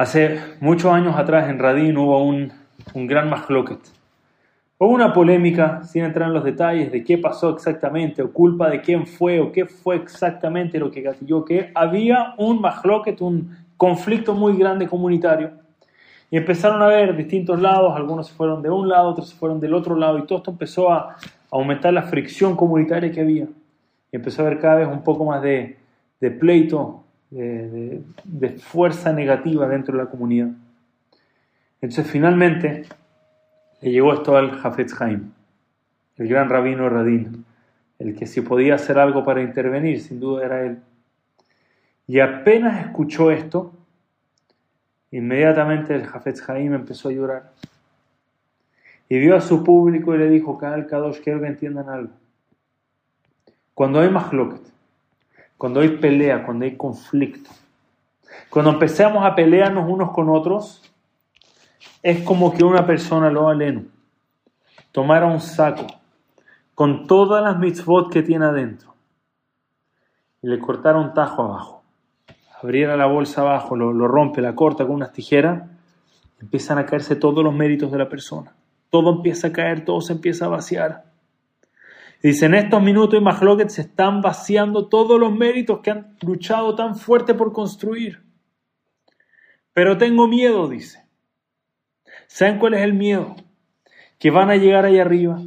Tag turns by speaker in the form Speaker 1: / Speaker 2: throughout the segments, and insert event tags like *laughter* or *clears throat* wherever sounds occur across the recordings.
Speaker 1: Hace muchos años atrás en Radín hubo un, un gran mahloket. Hubo una polémica, sin entrar en los detalles de qué pasó exactamente, o culpa de quién fue, o qué fue exactamente lo que gatilló, que había un mahloket, un conflicto muy grande comunitario. Y empezaron a ver distintos lados, algunos se fueron de un lado, otros se fueron del otro lado, y todo esto empezó a aumentar la fricción comunitaria que había. Y empezó a haber cada vez un poco más de, de pleito, de, fuerza negativa dentro de la comunidad. Entonces finalmente le llegó esto al Jafetz Haim, el gran rabino Radín, el que si podía hacer algo para intervenir, sin duda era él. Y apenas escuchó esto, inmediatamente el Jafetz Haim empezó a llorar. Y vio a su público y le dijo, Kaal Kadosh, quiero que entiendan algo. Cuando hay mahloket, cuando hay pelea, cuando hay conflicto. Cuando empezamos a pelearnos unos con otros, es como que una persona, lo aleno, tomara un saco con todas las mitzvot que tiene adentro y le cortara un tajo abajo. Abriera la bolsa abajo, lo, lo rompe, la corta con unas tijeras, empiezan a caerse todos los méritos de la persona. Todo empieza a caer, todo se empieza a vaciar. Dice, en estos minutos y Mahloket se están vaciando todos los méritos que han luchado tan fuerte por construir. Pero tengo miedo, dice. ¿Saben cuál es el miedo? Que van a llegar ahí arriba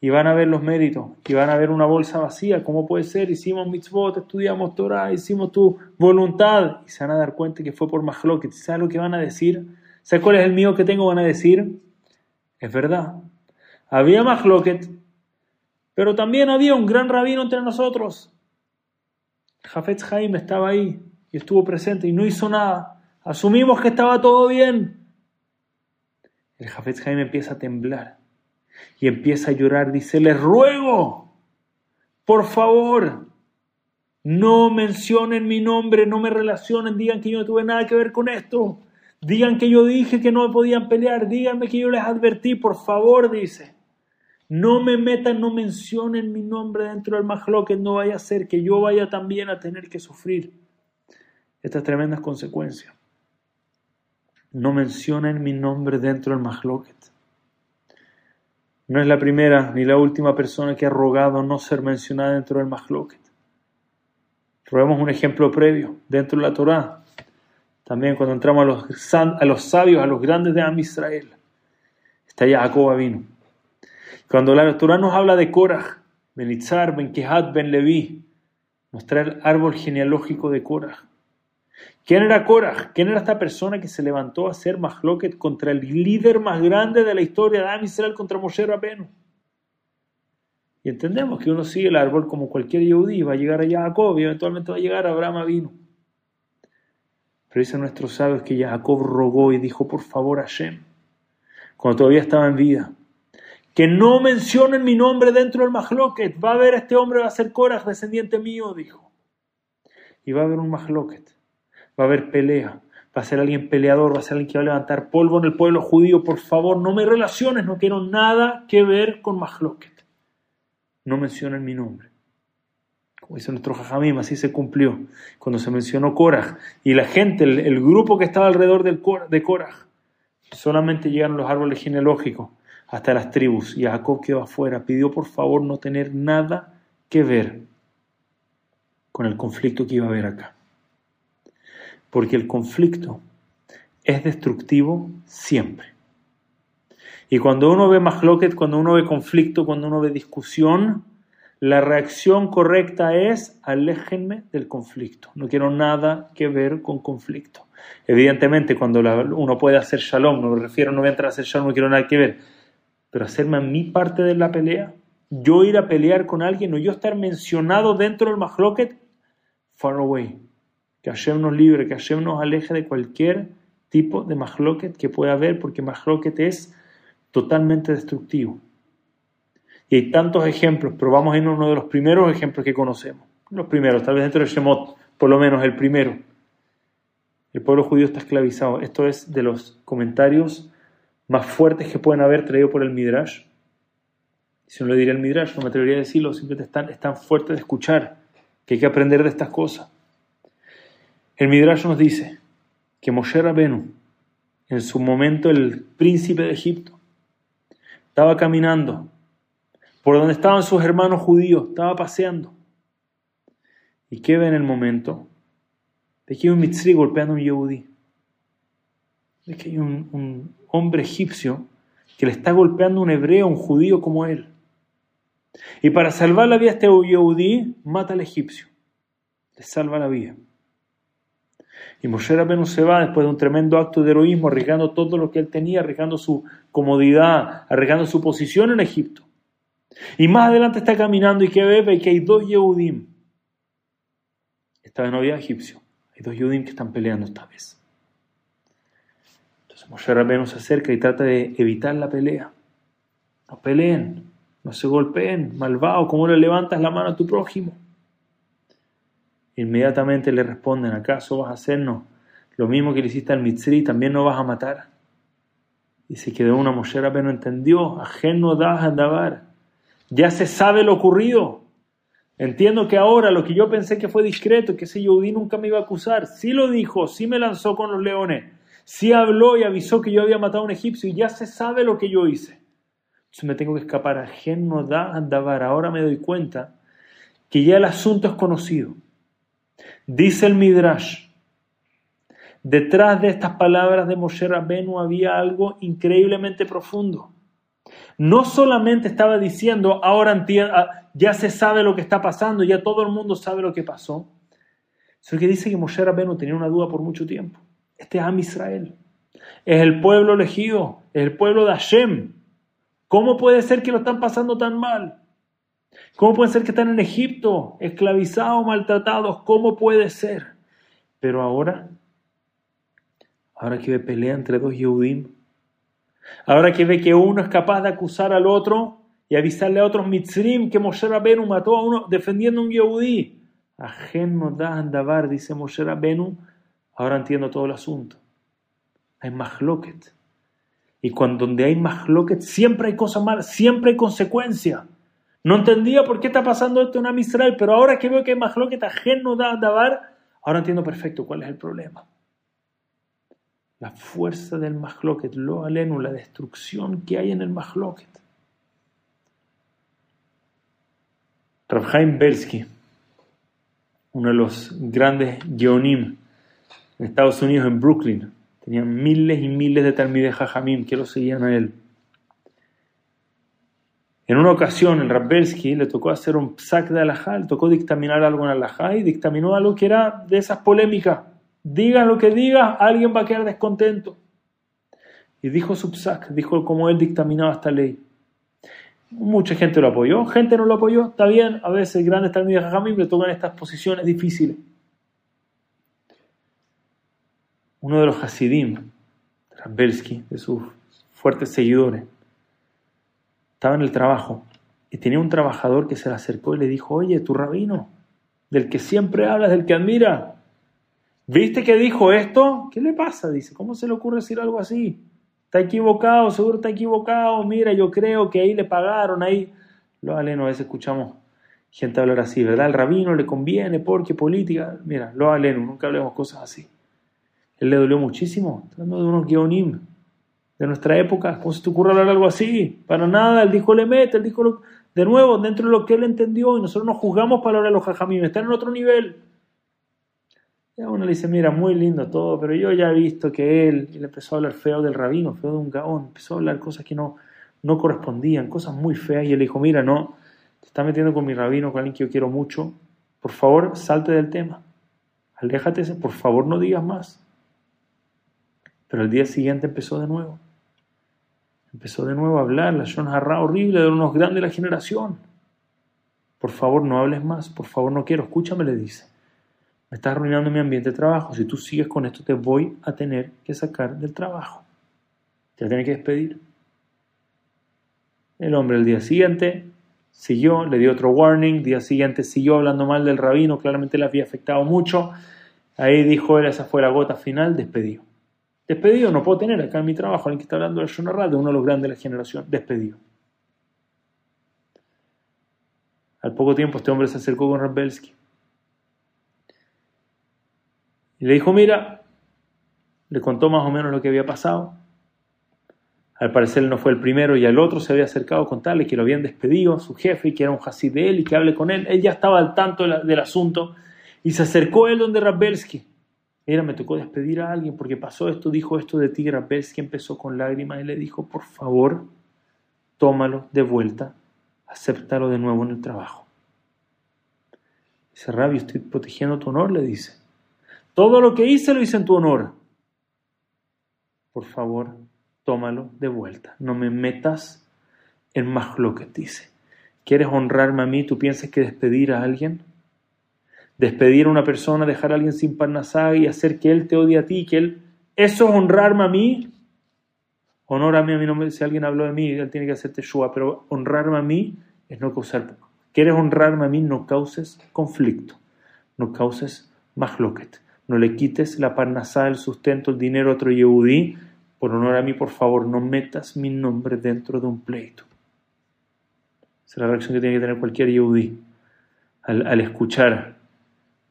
Speaker 1: y van a ver los méritos y van a ver una bolsa vacía. ¿Cómo puede ser? Hicimos mitzvot, estudiamos Torah, hicimos tu voluntad y se van a dar cuenta que fue por Mahloket. ¿Saben lo que van a decir? ¿Saben cuál es el miedo que tengo? Van a decir, es verdad. Había Mahloket, pero también había un gran rabino entre nosotros. Jafetz Jaime estaba ahí y estuvo presente y no hizo nada. Asumimos que estaba todo bien. El Jafetz Jaime empieza a temblar y empieza a llorar. Dice, les ruego, por favor, no mencionen mi nombre, no me relacionen, digan que yo no tuve nada que ver con esto. Digan que yo dije que no podían pelear, díganme que yo les advertí, por favor, dice. No me metan, no mencionen mi nombre dentro del que no vaya a ser que yo vaya también a tener que sufrir estas tremendas consecuencias. No mencionen mi nombre dentro del Mahloket. No es la primera ni la última persona que ha rogado no ser mencionada dentro del Mahloket. Robemos un ejemplo previo dentro de la Torá. También cuando entramos a los, sabios, a los grandes de Am Israel, está Jacob vino cuando la Torah nos habla de Korah, Benitzar, Ben Kehat, Ben Levi, nos el árbol genealógico de Korah. ¿Quién era Korah? ¿Quién era esta persona que se levantó a hacer Mahloket contra el líder más grande de la historia de Am Israel, contra Moshe Rabenu? Y entendemos que uno sigue el árbol como cualquier yehudí, va a llegar a Jacob y eventualmente va a llegar a Abraham vino. Pero dice nuestros sabios que Jacob rogó y dijo, por favor, Hashem, cuando todavía estaba en vida, que no mencionen mi nombre dentro del Mahloket. Va a haber este hombre, va a ser Korah, descendiente mío, dijo. Y va a haber un Mahloket. Va a haber pelea. Va a ser alguien peleador, va a ser alguien que va a levantar polvo en el pueblo judío. Por favor, no me relaciones, no quiero nada que ver con Mahloket. No mencionen mi nombre. Como dice nuestro Jajamim, así se cumplió. Cuando se mencionó Korah y la gente, el, grupo que estaba alrededor de Korah, solamente llegaron los árboles genealógicos hasta las tribus y Jacob quedó afuera. Pidió por favor no tener nada que ver con el conflicto que iba a haber acá. Porque el conflicto es destructivo siempre. Y cuando uno ve mahloket, cuando uno ve conflicto, cuando uno ve discusión, la reacción correcta es aléjenme del conflicto. No quiero nada que ver con conflicto. Evidentemente, cuando uno puede hacer shalom, no me refiero, no voy a entrar a hacer shalom, no quiero nada que ver pero hacerme a mi parte de la pelea, yo ir a pelear con alguien o yo estar mencionado dentro del mahloket, far away. Que Hashem nos libre, que Hashem nos aleje de cualquier tipo de mahloket que pueda haber, porque mahloket es totalmente destructivo. Y hay tantos ejemplos, pero vamos a ir a uno de los primeros ejemplos que conocemos. Los primeros, tal vez dentro del Shemot, por lo menos el primero. El pueblo judío está esclavizado. Esto es de los comentarios más fuertes que pueden haber traído por el Midrash. Si no le diría el Midrash, no me atrevería a decirlo, simplemente están, es tan fuerte de escuchar que hay que aprender de estas cosas. El Midrash nos dice que Moshe Rabenu, en su momento el príncipe de Egipto, estaba caminando por donde estaban sus hermanos judíos, estaba paseando. ¿Y qué ve en el momento? De que hay un mitzri golpeando a un yehudí. De que hay un hombre egipcio que le está golpeando un hebreo, un judío como él. Y para salvar la vida a este yehudí, mata al egipcio. Le salva la vida. Y Moshe Rabbeinu se va después de un tremendo acto de heroísmo, arriesgando todo lo que él tenía, arriesgando su comodidad, arriesgando su posición en Egipto. Y más adelante está caminando y que ve que hay dos Yehudim. Esta vez no había egipcio. Hay dos Yehudim que están peleando esta vez. Moshe Rabbeinu se acerca y trata de evitar la pelea. No peleen, no se golpeen, malvado, ¿cómo le levantas la mano a tu prójimo? Inmediatamente le responden, ¿acaso vas a hacernos lo mismo que le hiciste al Mitzri, también no vas a matar? Y se quedó una pero no entendió, ajeno das andabar. Ya se sabe lo ocurrido. Entiendo que ahora lo que yo pensé que fue discreto, que ese Yehudí nunca me iba a acusar, sí lo dijo, sí me lanzó con los leones, sí habló y avisó que yo había matado a un egipcio y ya se sabe lo que yo hice. Entonces me tengo que escapar. Ajeno da andabar. Ahora me doy cuenta que ya el asunto es conocido. Dice el Midrash, detrás de estas palabras de Moshe Rabenu había algo increíblemente profundo. No solamente estaba diciendo, ahora ah, ya se sabe lo que está pasando, ya todo el mundo sabe lo que pasó, sino que dice que Moshe Rabenu tenía una duda por mucho tiempo. Este es Am Israel, es el pueblo elegido, es el pueblo de Hashem. ¿Cómo puede ser que lo están pasando tan mal? ¿Cómo puede ser que están en Egipto, esclavizados, maltratados? ¿Cómo puede ser? Pero ahora, ahora que ve pelea entre dos Yehudim, ahora que ve que uno es capaz de acusar al otro y avisarle a otros Mitzrim que Moshe Rabenu mató a uno defendiendo a un Yehudí. Ajen no da andabar, dice Moshe Rabenu. Ahora entiendo todo el asunto. Hay mahloket. Y cuando donde hay mahloket siempre hay cosas malas, siempre hay consecuencia. No entendía por qué está pasando esto en Amisrael, pero ahora que veo que hay que ajeno no da Dabar, ahora entiendo perfecto cuál es el problema. La fuerza del Mahloket, lo alenu, la destrucción que hay en el Mahloket. Rabhaim Belsky, uno de los grandes geonim en Estados Unidos, en Brooklyn, tenía miles y miles de talmides jajamim que lo seguían a él. En una ocasión, el Rabbelsky le tocó hacer un psak de alajá, le tocó dictaminar algo en alajá y dictaminó algo que era de esas polémicas. Diga lo que diga, alguien va a quedar descontento. Y dijo su psak, dijo cómo él dictaminaba esta ley. Mucha gente lo apoyó, gente no lo apoyó, está bien, a veces grandes talmides jajamim le tocan estas posiciones difíciles. Uno de los hasidim, Rabbelsky, de sus fuertes seguidores, estaba en el trabajo y tenía un trabajador que se le acercó y le dijo, oye, tu rabino, del que siempre hablas, del que admira, ¿viste que dijo esto? ¿Qué le pasa? Dice, ¿cómo se le ocurre decir algo así? Está equivocado, seguro está equivocado, mira, yo creo que ahí le pagaron, ahí... Lo aleno, a veces escuchamos gente hablar así, ¿verdad? Al rabino le conviene porque política, mira, lo aleno, nunca hablemos cosas así. Él le dolió muchísimo, hablando de unos guionim, de nuestra época. ¿Cómo se te ocurre hablar algo así? Para nada, él dijo le mete, él dijo de nuevo, dentro de lo que él entendió, y nosotros nos juzgamos para hablar de los jajamim, están en otro nivel. Y a uno le dice, mira, muy lindo todo, pero yo ya he visto que él, y le empezó a hablar feo del rabino, feo de un gaón, empezó a hablar cosas que no, no correspondían, cosas muy feas, y él dijo, mira, no, te está metiendo con mi rabino, con alguien que yo quiero mucho, por favor, salte del tema, aléjate, por favor, no digas más. Pero el día siguiente empezó de nuevo. Empezó de nuevo a hablar, la Harra horrible de unos grandes de la generación. Por favor, no hables más, por favor, no quiero, escúchame, le dice. Me estás arruinando mi ambiente de trabajo. Si tú sigues con esto, te voy a tener que sacar del trabajo. Te voy a que despedir. El hombre el día siguiente siguió, le dio otro warning, día siguiente siguió hablando mal del rabino, claramente le había afectado mucho. Ahí dijo él, esa fue la gota final, despedido. Despedido, no puedo tener acá en mi trabajo alguien que está hablando de Shonarra, de uno de los grandes de la generación. Despedido. Al poco tiempo este hombre se acercó con Rabelsky. Y le dijo, mira, le contó más o menos lo que había pasado. Al parecer él no fue el primero y al otro se había acercado a contarle que lo habían despedido, su jefe, y que era un hasid de él y que hable con él. Él ya estaba al tanto del asunto y se acercó él donde Rabelsky. Mira, me tocó despedir a alguien porque pasó esto, dijo esto de ti. Rabelsky empezó con lágrimas y le dijo, por favor, tómalo de vuelta, acéptalo de nuevo en el trabajo. Dice, Rabbi, estoy protegiendo tu honor, le dice. Todo lo que hice lo hice en tu honor. Por favor, tómalo de vuelta. No me metas en más lo que dice. ¿Quieres honrarme a mí? ¿Tú piensas que despedir a alguien? Despedir a una persona, dejar a alguien sin parnasá y hacer que él te odie a ti, que él... ¿Eso es honrarme a mí? Honrarme a mí, no si alguien habló de mí, él tiene que hacerte shua, pero honrarme a mí es no causar... ¿Quieres honrarme a mí? No causes conflicto, no causes mahloket, no le quites la parnasá, el sustento, el dinero a otro yehudí, por honor a mí, por favor, no metas mi nombre dentro de un pleito. Esa es la reacción que tiene que tener cualquier yehudí al, escuchar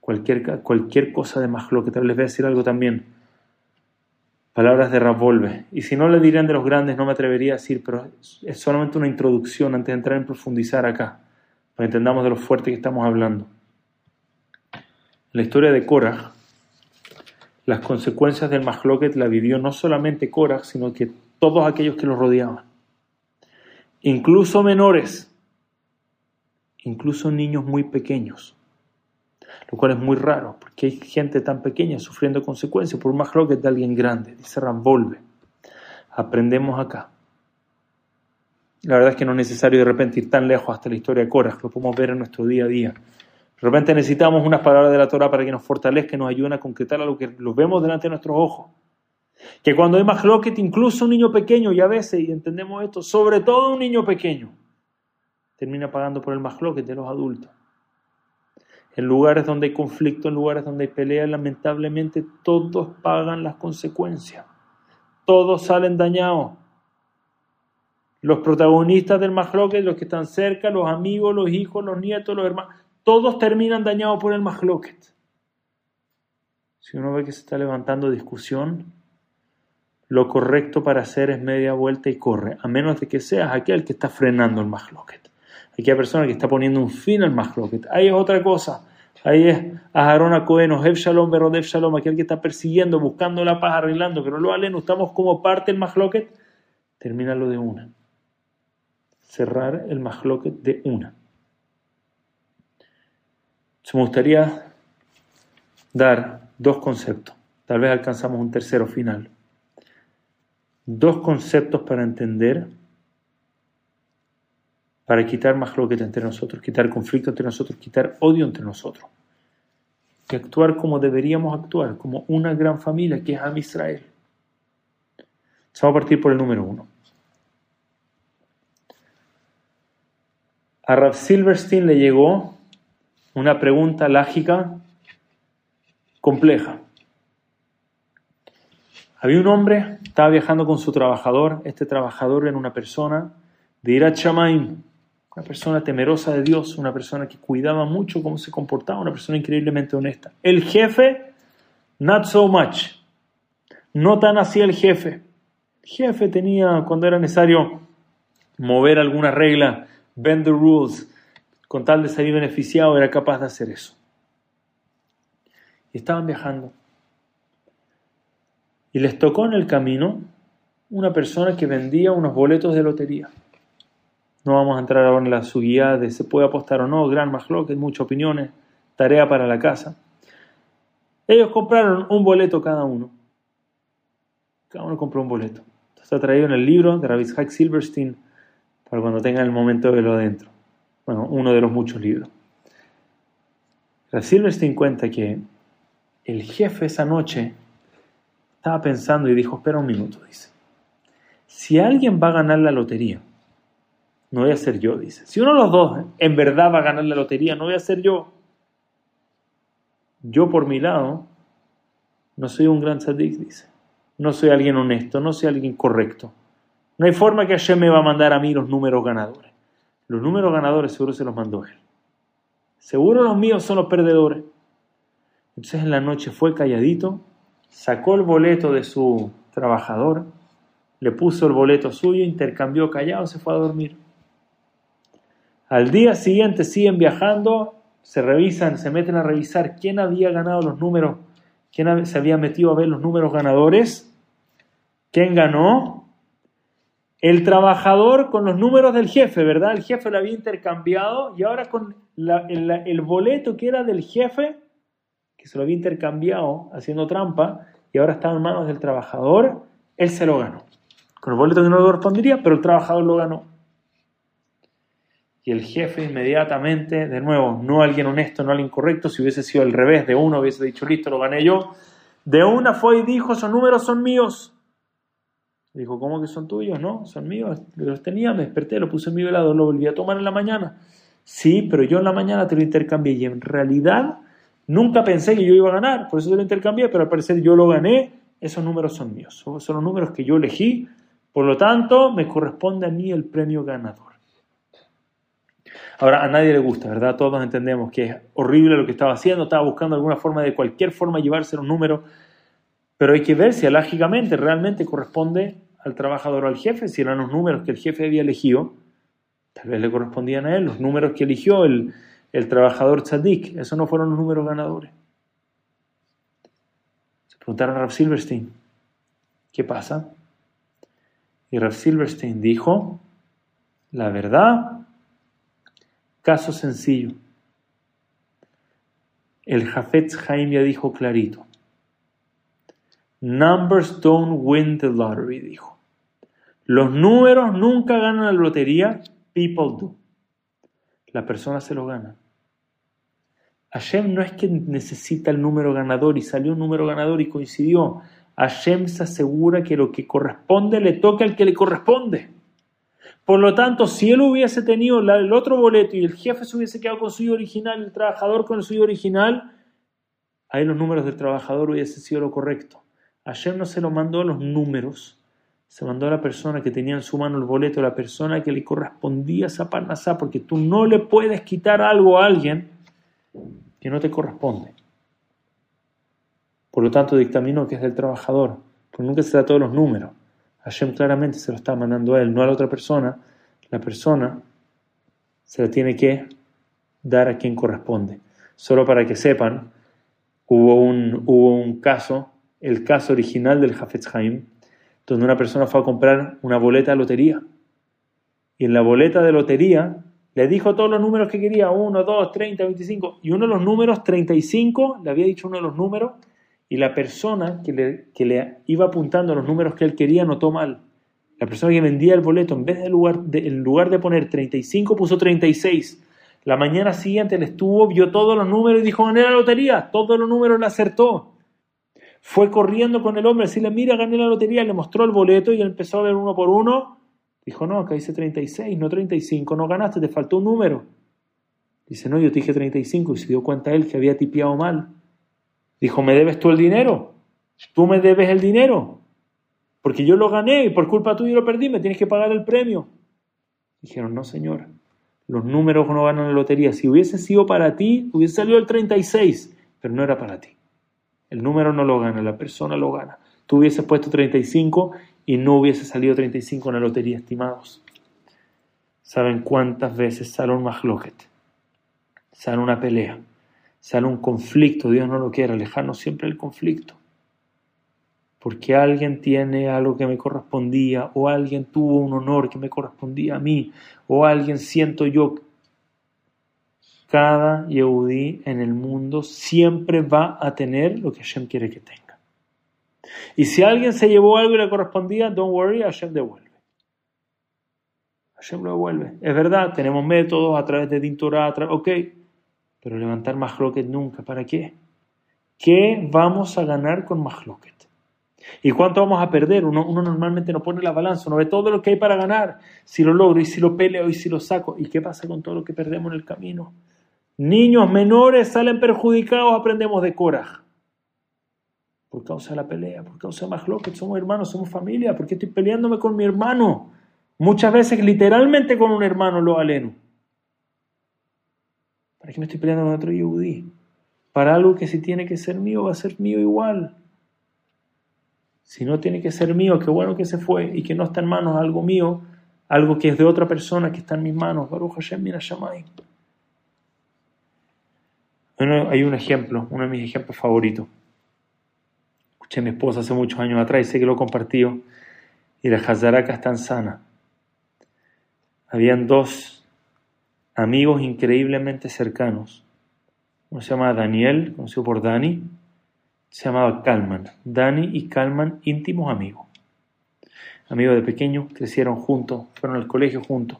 Speaker 1: cualquier, cualquier cosa de más lo que les voy a decir algo también. Palabras de Ravolve. Y si no le dirían de los grandes, no me atrevería a decir, pero es solamente una introducción antes de entrar en profundizar acá, para que entendamos de lo fuerte que estamos hablando. la historia de Korah, las consecuencias del Mahloket la vivió no solamente Korah, sino que todos aquellos que lo rodeaban. Incluso menores, incluso niños muy pequeños, lo cual es muy raro, porque hay gente tan pequeña sufriendo consecuencias por un Mahloket de alguien grande, dice Rambolve. Aprendemos acá. La verdad es que no es necesario de repente ir tan lejos hasta la historia de Korah, lo podemos ver en nuestro día a día. De repente necesitamos unas palabras de la Torah para que nos fortalezca y nos ayuden a concretar a lo que lo vemos delante de nuestros ojos. Que cuando hay más incluso un niño pequeño, y a veces, y entendemos esto, sobre todo un niño pequeño, termina pagando por el más de los adultos. En lugares donde hay conflicto, en lugares donde hay pelea, lamentablemente todos pagan las consecuencias. Todos salen dañados. Los protagonistas del loquet, los que están cerca, los amigos, los hijos, los nietos, los hermanos, todos terminan dañados por el mahloket. Si uno ve que se está levantando discusión, lo correcto para hacer es media vuelta y corre, a menos de que seas aquel que está frenando el mahloket. Aquella persona que está poniendo un fin al mahloket. Ahí es otra cosa. Ahí es Aharón a Cohen, Ohev Shalom, Berodev Shalom, aquel que está persiguiendo, buscando la paz, arreglando, pero lo no estamos como parte del mahloket. Termínalo de una. Cerrar el mahloket de una me gustaría dar dos conceptos. Tal vez alcanzamos un tercero final. Dos conceptos para entender, para quitar más lo entre nosotros, quitar conflicto entre nosotros, quitar odio entre nosotros. Y actuar como deberíamos actuar, como una gran familia que es Am Israel. Vamos a partir por el número uno. A Rav Silverstein le llegó una pregunta lógica compleja. Había un hombre, estaba viajando con su trabajador, este trabajador era una persona de Irat Shamaim, una persona temerosa de Dios, una persona que cuidaba mucho cómo se comportaba, una persona increíblemente honesta. El jefe, not so much, no tan así el jefe. El jefe tenía, cuando era necesario mover alguna regla, bend the rules, con tal de salir beneficiado, era capaz de hacer eso. Y estaban viajando. Y les tocó en el camino una persona que vendía unos boletos de lotería. No vamos a entrar ahora en la subida de se puede apostar o no, gran hay muchas opiniones, tarea para la casa. Ellos compraron un boleto cada uno. Cada uno compró un boleto. Está traído en el libro de Rabbi Hack Silverstein para cuando tengan el momento de verlo dentro bueno, uno de los muchos libros. La Silverstein cuenta que el jefe esa noche estaba pensando y dijo, espera un minuto, dice, si alguien va a ganar la lotería, no voy a ser yo, dice. Si uno de los dos en verdad va a ganar la lotería, no voy a ser yo. Yo por mi lado, no soy un gran tzadik, dice. No soy alguien honesto, no soy alguien correcto. No hay forma que Hashem me va a mandar a mí los números ganadores. Los números ganadores seguro se los mandó él. Seguro los míos son los perdedores. Entonces en la noche fue calladito, sacó el boleto de su trabajador, le puso el boleto suyo, intercambió callado, se fue a dormir. Al día siguiente siguen viajando, se revisan, se meten a revisar quién había ganado los números, quién se había metido a ver los números ganadores, quién ganó. El trabajador con los números del jefe, ¿verdad? El jefe lo había intercambiado y ahora con el, boleto que era del jefe, que se lo había intercambiado haciendo trampa y ahora estaba en manos del trabajador, él se lo ganó. Con el boleto que no lo correspondería, pero el trabajador lo ganó. Y el jefe inmediatamente, de nuevo, no alguien honesto, no alguien correcto, si hubiese sido al revés, de uno hubiese dicho, listo, lo gané yo, de una fue y dijo, esos números son míos. Dijo, ¿cómo que son tuyos? No, son míos. Los tenía, me desperté, lo puse en mi velado, lo volví a tomar en la mañana. Sí, pero yo en la mañana te lo intercambié y en realidad nunca pensé que yo iba a ganar, por eso te lo intercambié, pero al parecer yo lo gané, esos números son míos, son los números que yo elegí, por lo tanto me corresponde a mí el premio ganador. Ahora, a nadie le gusta, ¿verdad? Todos entendemos que es horrible lo que estaba haciendo, estaba buscando alguna forma de cualquier forma llevarse los números, pero hay que ver si alágicamente realmente corresponde al trabajador o al jefe, si eran los números que el jefe había elegido, tal vez le correspondían a él, los números que eligió el, el trabajador tzadik, esos no fueron los números ganadores. Se preguntaron a Rav Silverstein, ¿qué pasa? Y Rav Silverstein dijo, la verdad, caso sencillo. El Jafetz Haim ya dijo clarito, numbers don't win the lottery, dijo. Los números nunca ganan la lotería, people do. La persona se lo gana. Hashem no es que necesita el número ganador y salió un número ganador y coincidió. Hashem se asegura que lo que corresponde le toca al que le corresponde. Por lo tanto, si él hubiese tenido el otro boleto y el jefe se hubiese quedado con su suyo original, el trabajador con el suyo original, ahí los números del trabajador hubiese sido lo correcto. Hashem no se lo mandó los números, se mandó a la persona que tenía en su mano el boleto, a la persona que le correspondía esa parnasá, porque tú no le puedes quitar algo a alguien que no te corresponde. Por lo tanto, dictamino que es del trabajador, porque nunca se da todos los números. Hashem claramente se lo está mandando a él, no a la otra persona. La persona se la tiene que dar a quien corresponde. Solo para que sepan, hubo un, hubo un caso, el caso original del Hafetz Haim, donde una persona fue a comprar una boleta de lotería. Y en la boleta de lotería le dijo todos los números que quería, 1, 2, 30, 25, y uno de los números, 35, le había dicho uno de los números, y la persona que le, que le iba apuntando los números que él quería notó mal. La persona que vendía el boleto, en vez de lugar de, en lugar de poner 35, puso 36. La mañana siguiente le estuvo, vio todos los números y dijo, gané la lotería, todos los números le acertó. Fue corriendo con el hombre, decirle, mira, gané la lotería, le mostró el boleto y él empezó a ver uno por uno Dijo, no, acá dice 36, no 35, no ganaste, te faltó un número. Dice, no, yo te dije 35 y se dio cuenta él que había tipiado mal. Dijo, ¿me debes tú el dinero? Tú me debes el dinero. Porque yo lo gané y por culpa tuya lo perdí, me tienes que pagar el premio. Dijeron, no, señor, los números no ganan la lotería. Si hubiese sido para ti, hubiese salido el 36, pero no era para ti. El número no lo gana, la persona lo gana. Tú hubieses puesto 35 y no hubiese salido 35 en la lotería, estimados. ¿Saben cuántas veces sale un mahloket? Sale una pelea, sale un conflicto, Dios no lo quiere, alejarnos siempre del conflicto. Porque alguien tiene algo que me correspondía, o alguien tuvo un honor que me correspondía a mí, o alguien siento yo. Cada Yehudi en el mundo siempre va a tener lo que Hashem quiere que tenga. Y si alguien se llevó algo y le correspondía, don't worry, Hashem devuelve. Hashem lo devuelve. Es verdad, tenemos métodos a través de Dintura, ok, pero levantar Mahloket nunca. ¿Para qué? ¿Qué vamos a ganar con Mahloket? ¿Y cuánto vamos a perder? Uno, uno, normalmente no pone la balanza, uno ve todo lo que hay para ganar, si lo logro y si lo peleo y si lo saco. ¿Y qué pasa con todo lo que perdemos en el camino? Niños menores salen perjudicados, aprendemos de Korah por causa de la pelea, por causa de Mahloket, somos hermanos, somos familia, ¿por qué estoy peleándome con mi hermano? Muchas veces literalmente con un hermano lo aleno. ¿Para qué me estoy peleando con otro yudí? Para algo que si tiene que ser mío, va a ser mío igual. Si no tiene que ser mío, qué bueno que se fue y que no está en manos algo mío, algo que es de otra persona que está en mis manos. Baruch Hashem, mira Bueno, hay un ejemplo, uno de mis ejemplos favoritos. Escuché a mi esposa hace muchos años atrás y sé que lo compartió. Y la Hazaraka es tan sana. Habían dos amigos increíblemente cercanos. Uno se llamaba Daniel, conocido por Dani, se llamaba Kalman. Dani y Kalman, íntimos amigos. Amigos de pequeño, crecieron juntos, fueron al colegio juntos.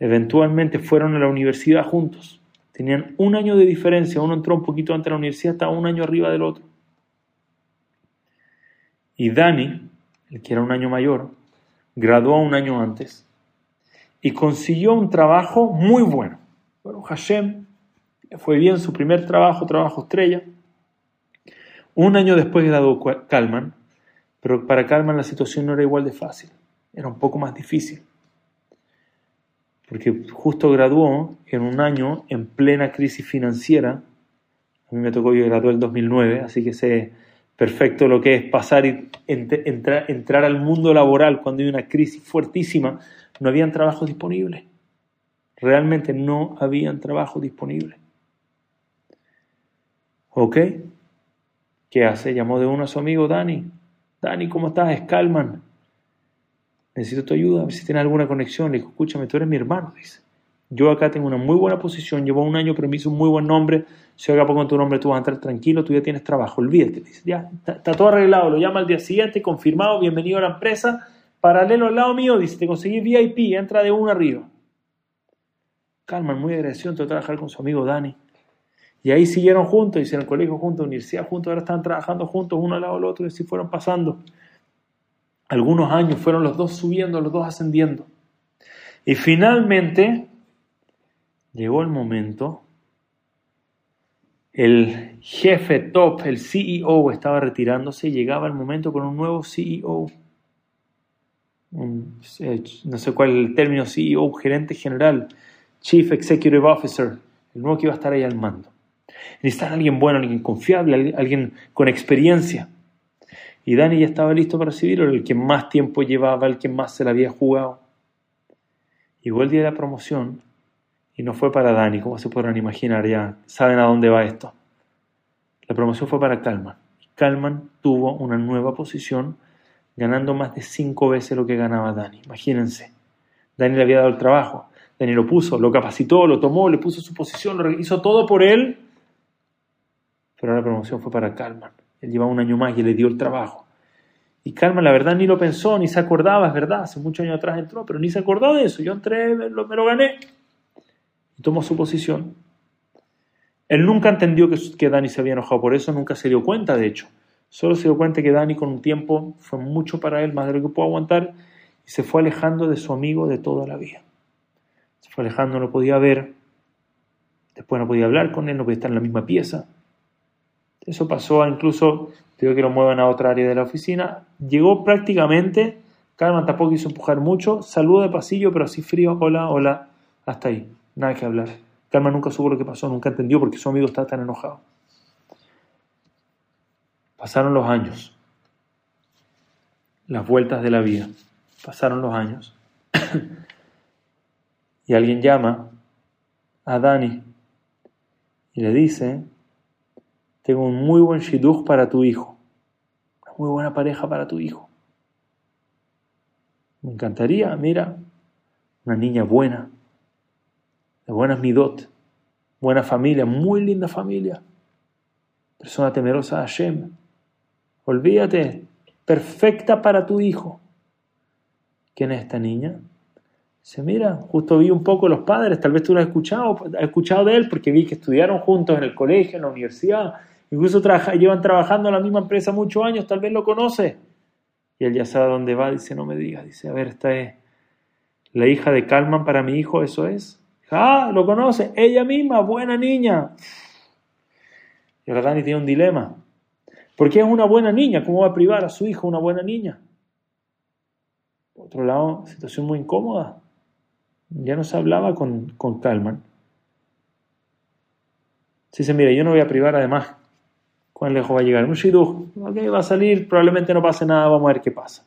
Speaker 1: Eventualmente fueron a la universidad juntos. Tenían un año de diferencia, uno entró un poquito antes de la universidad, estaba un año arriba del otro. Y Dani, el que era un año mayor, graduó un año antes y consiguió un trabajo muy bueno. Bueno, Hashem fue bien su primer trabajo, trabajo estrella. Un año después graduó Kalman, pero para Kalman la situación no era igual de fácil, era un poco más difícil. Porque justo graduó en un año en plena crisis financiera. A mí me tocó, yo gradué en 2009, así que sé perfecto lo que es pasar y entrar al mundo laboral cuando hay una crisis fuertísima no habían trabajos disponibles. Realmente no habían trabajo disponible. ¿Ok? ¿Qué hace? Llamó de uno a su amigo Dani. Dani, ¿cómo estás? Es Calman. Necesito tu ayuda, a ver si tienes alguna conexión. Le dijo, escúchame, tú eres mi hermano, dice. Yo acá tengo una muy buena posición, llevo un año, pero me hizo un muy buen nombre. Si acá pongo tu nombre, tú vas a entrar tranquilo, tú ya tienes trabajo, olvídate. Dice, ya, está todo arreglado, lo llama al día siguiente, confirmado, bienvenido a la empresa Paralelo al lado mío, dice, te conseguí VIP, entra de uno arriba. Calman, muy agradecido, entró a trabajar con su amigo Dani. Y ahí siguieron juntos, hicieron el colegio juntos, universidad juntos, ahora están trabajando juntos, uno al lado del otro, y así fueron pasando. Algunos años fueron los dos subiendo, los dos ascendiendo. Y finalmente llegó el momento, el jefe top, el CEO estaba retirándose, llegaba el momento con un nuevo CEO no sé cuál es el término CEO, gerente general, Chief Executive Officer, el nuevo que iba a estar ahí al mando. Necesitan alguien bueno, alguien confiable, alguien con experiencia. Y Dani ya estaba listo para recibirlo, el que más tiempo llevaba, el que más se la había jugado. Llegó el día de la promoción y no fue para Dani, como se podrán imaginar, ya saben a dónde va esto. La promoción fue para Kalman. Kalman tuvo una nueva posición ganando más de cinco veces lo que ganaba Dani. Imagínense. Dani le había dado el trabajo. Dani lo puso, lo capacitó, lo tomó, le puso su posición, lo hizo todo por él. Pero la promoción fue para Kalman. Él llevaba un año más y le dio el trabajo. Y Kalman, la verdad, ni lo pensó, ni se acordaba, es verdad. Hace muchos años atrás entró, pero ni se acordó de eso. Yo entré, me lo, gané. Y tomó su posición. Él nunca entendió que, que Dani se había enojado por eso, nunca se dio cuenta, de hecho. Solo se dio cuenta que Dani con un tiempo fue mucho para él, más de lo que pudo aguantar, y se fue alejando de su amigo de toda la vida. Se fue alejando, no lo podía ver, después no podía hablar con él, no podía estar en la misma pieza. Eso pasó a incluso, digo que lo muevan a otra área de la oficina. Llegó prácticamente, Carmen tampoco quiso empujar mucho, saludo de pasillo, pero así frío, hola, hola, hasta ahí, nada que hablar. Carmen nunca supo lo que pasó, nunca entendió por qué su amigo estaba tan enojado. Pasaron los años, las vueltas de la vida, pasaron los años. *clears throat* y alguien llama a Dani y le dice, tengo un muy buen shidduch para tu hijo, una muy buena pareja para tu hijo. Me encantaría, mira, una niña buena, de buenas midot, buena familia, muy linda familia, persona temerosa de Hashem, Olvídate, perfecta para tu hijo. ¿Quién es esta niña? Dice, mira, justo vi un poco los padres, tal vez tú lo has escuchado, has escuchado de él porque vi que estudiaron juntos en el colegio, en la universidad, incluso llevan trabajando en la misma empresa muchos años, tal vez lo conoce. Y él ya sabe dónde va, dice, no me digas, dice, a ver, esta es la hija de Calman para mi hijo, eso es. Ah, lo conoce, ella misma, buena niña. Y ahora Dani tiene un dilema. Porque es una buena niña, ¿cómo va a privar a su hijo una buena niña? Por otro lado, situación muy incómoda. Ya no se hablaba con, con Calman. Se dice, mira, yo no voy a privar además ¿Cuán lejos va a llegar? Un shidduch, ok, va a salir, probablemente no pase nada, vamos a ver qué pasa.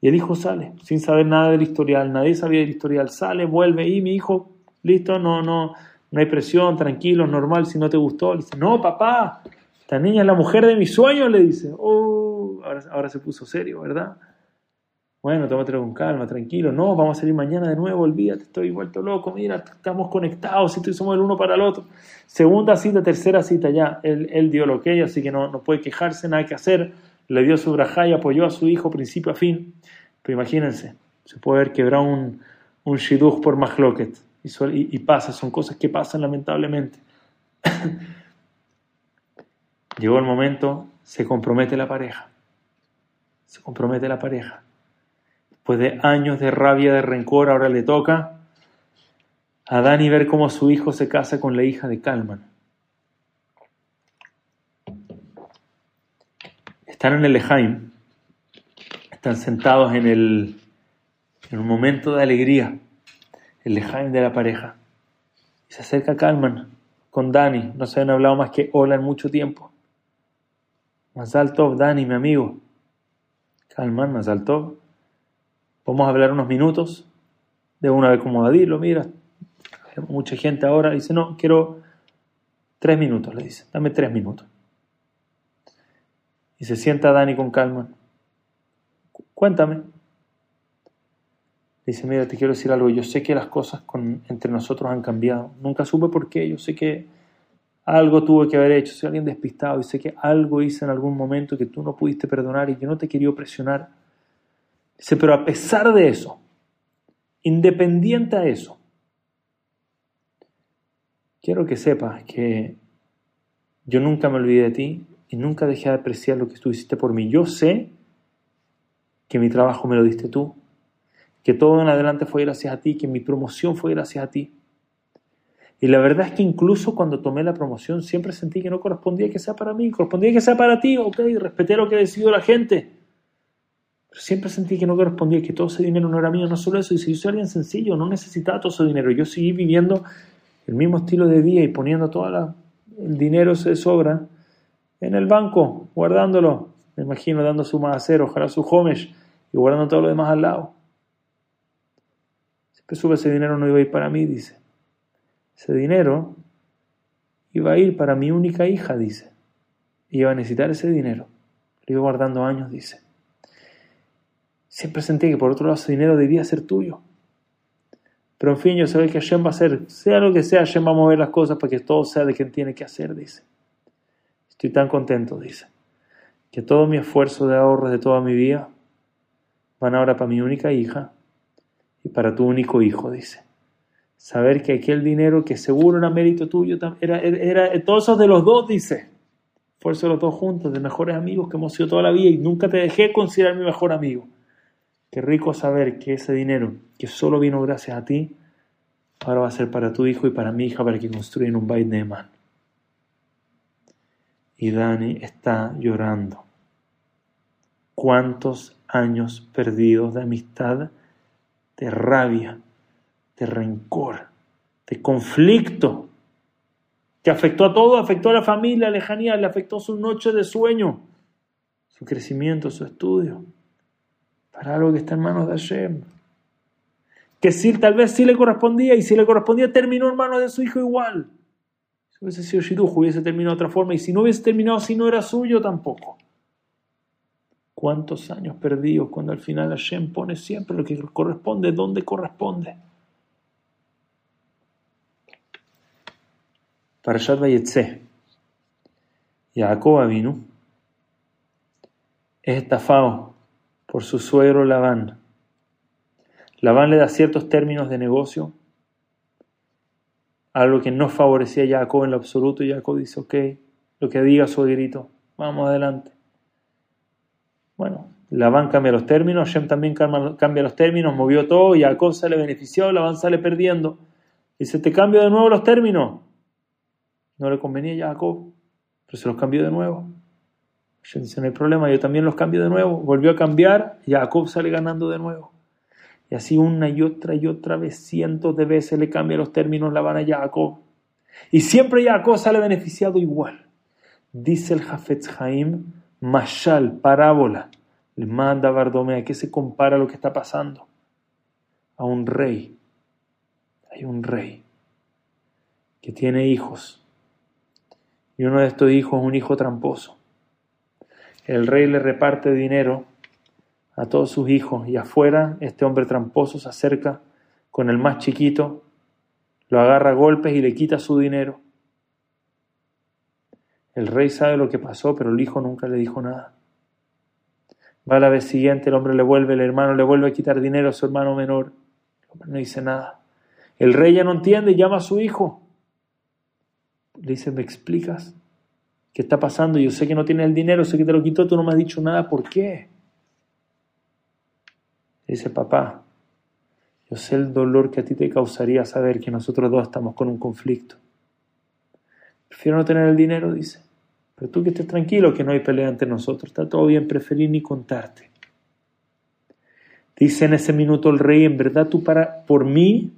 Speaker 1: Y el hijo sale, sin saber nada del historial, nadie sabía del historial, sale, vuelve, y mi hijo, listo, no, no, no hay presión, tranquilo, normal, si no te gustó. Le no, papá, esta niña es la mujer de mis sueños, le dice. Oh, ahora, ahora se puso serio, ¿verdad? Bueno, tómatelo con calma, tranquilo. No, vamos a salir mañana de nuevo, olvídate, estoy vuelto loco. Mira, estamos conectados, y somos el uno para el otro. Segunda cita, tercera cita, ya. Él, él dio lo que ella, así que no, no puede quejarse, nada que hacer. Le dio su braja y apoyó a su hijo principio a fin. Pero imagínense, se puede haber quebrado un, un shidduch por mahloket. Y, y, y pasa, son cosas que pasan lamentablemente. *laughs* Llegó el momento, se compromete la pareja. Se compromete la pareja pues de años de rabia, de rencor, ahora le toca a Dani ver cómo su hijo se casa con la hija de Kalman. Están en el Lejaim, están sentados en, el, en un momento de alegría, el Lejaim de la pareja. Y se acerca Kalman con Dani, no se han hablado más que hola en mucho tiempo. Más alto, Dani, mi amigo. Kalman, más alto. Vamos a hablar unos minutos. De una vez como lo mira. Mucha gente ahora dice, no, quiero tres minutos, le dice, dame tres minutos. Y se sienta Dani con calma. Cuéntame. Dice, mira, te quiero decir algo. Yo sé que las cosas con, entre nosotros han cambiado. Nunca supe por qué. Yo sé que algo tuve que haber hecho. Soy alguien despistado y sé que algo hice en algún momento que tú no pudiste perdonar y que no te quería presionar. Dice, pero a pesar de eso, independiente a eso, quiero que sepas que yo nunca me olvidé de ti y nunca dejé de apreciar lo que tú hiciste por mí. Yo sé que mi trabajo me lo diste tú, que todo en adelante fue gracias a ti, que mi promoción fue gracias a ti. Y la verdad es que incluso cuando tomé la promoción siempre sentí que no correspondía que sea para mí, correspondía que sea para ti, ok, respeté lo que decidió la gente siempre sentí que no correspondía, que todo ese dinero no era mío. No solo eso, y si yo soy alguien sencillo, no necesitaba todo ese dinero. Yo seguí viviendo el mismo estilo de vida y poniendo todo el dinero se sobra en el banco, guardándolo. Me imagino dando su hacer, ojalá su homesh, y guardando todo lo demás al lado. Siempre supe ese dinero no iba a ir para mí, dice. Ese dinero iba a ir para mi única hija, dice. Y iba a necesitar ese dinero. Lo iba guardando años, dice. Siempre sentí que por otro lado ese dinero debía ser tuyo. Pero en fin, yo sé que Hashem va a hacer, sea lo que sea, Hashem va a mover las cosas para que todo sea de quien tiene que hacer, dice. Estoy tan contento, dice, que todo mi esfuerzo de ahorro de toda mi vida van ahora para mi única hija y para tu único hijo, dice. Saber que aquel dinero que seguro era mérito tuyo, era, era, era todo eso de los dos, dice. Esfuerzo de los dos juntos, de mejores amigos que hemos sido toda la vida y nunca te dejé considerar mi mejor amigo. Qué rico saber que ese dinero, que solo vino gracias a ti, ahora va a ser para tu hijo y para mi hija para que construyan un Bait Neeman. Y Dani está llorando. ¿Cuántos años perdidos de amistad, de rabia, de rencor, de conflicto? Que afectó a todo, afectó a la familia, la lejanía, le afectó su noche de sueño, su crecimiento, su estudio para algo que está en manos de Hashem. Que sí, tal vez sí le correspondía y si le correspondía terminó en manos de su hijo igual. Si hubiese sido Shidduch hubiese terminado de otra forma y si no hubiese terminado si no era suyo tampoco. ¿Cuántos años perdidos cuando al final Hashem pone siempre lo que corresponde donde corresponde? Para Vayetze, Jacob vino, es estafado por su suegro Labán. Labán le da ciertos términos de negocio, algo que no favorecía a Jacob en lo absoluto, y Jacob dice, ok, lo que diga suegrito, vamos adelante. Bueno, Labán cambia los términos, Shem también cambia los términos, movió todo, y Jacob sale beneficiado, Labán sale perdiendo. Dice, te cambio de nuevo los términos. No le convenía a Jacob, pero se los cambió de nuevo. Yo dice, no hay problema, yo también los cambio de nuevo. Volvió a cambiar, Jacob sale ganando de nuevo. Y así una y otra y otra vez, cientos de veces le cambia los términos, la van a Jacob. Y siempre Jacob sale beneficiado igual. Dice el Jafetz Haim, Mashal, parábola, le manda a Bardomea, que se compara lo que está pasando? A un rey. Hay un rey que tiene hijos. Y uno de estos hijos es un hijo tramposo. El rey le reparte dinero a todos sus hijos y afuera este hombre tramposo se acerca con el más chiquito, lo agarra a golpes y le quita su dinero. El rey sabe lo que pasó, pero el hijo nunca le dijo nada. Va la vez siguiente, el hombre le vuelve, el hermano le vuelve a quitar dinero a su hermano menor. El hombre no dice nada. El rey ya no entiende, llama a su hijo. Le dice, ¿me explicas? ¿Qué está pasando? Yo sé que no tienes el dinero, sé que te lo quitó, tú no me has dicho nada, ¿por qué? dice, papá, yo sé el dolor que a ti te causaría saber que nosotros dos estamos con un conflicto. Prefiero no tener el dinero, dice. Pero tú que estés tranquilo, que no hay pelea entre nosotros, está todo bien, preferí ni contarte. Dice en ese minuto el rey, en verdad tú para, por mí,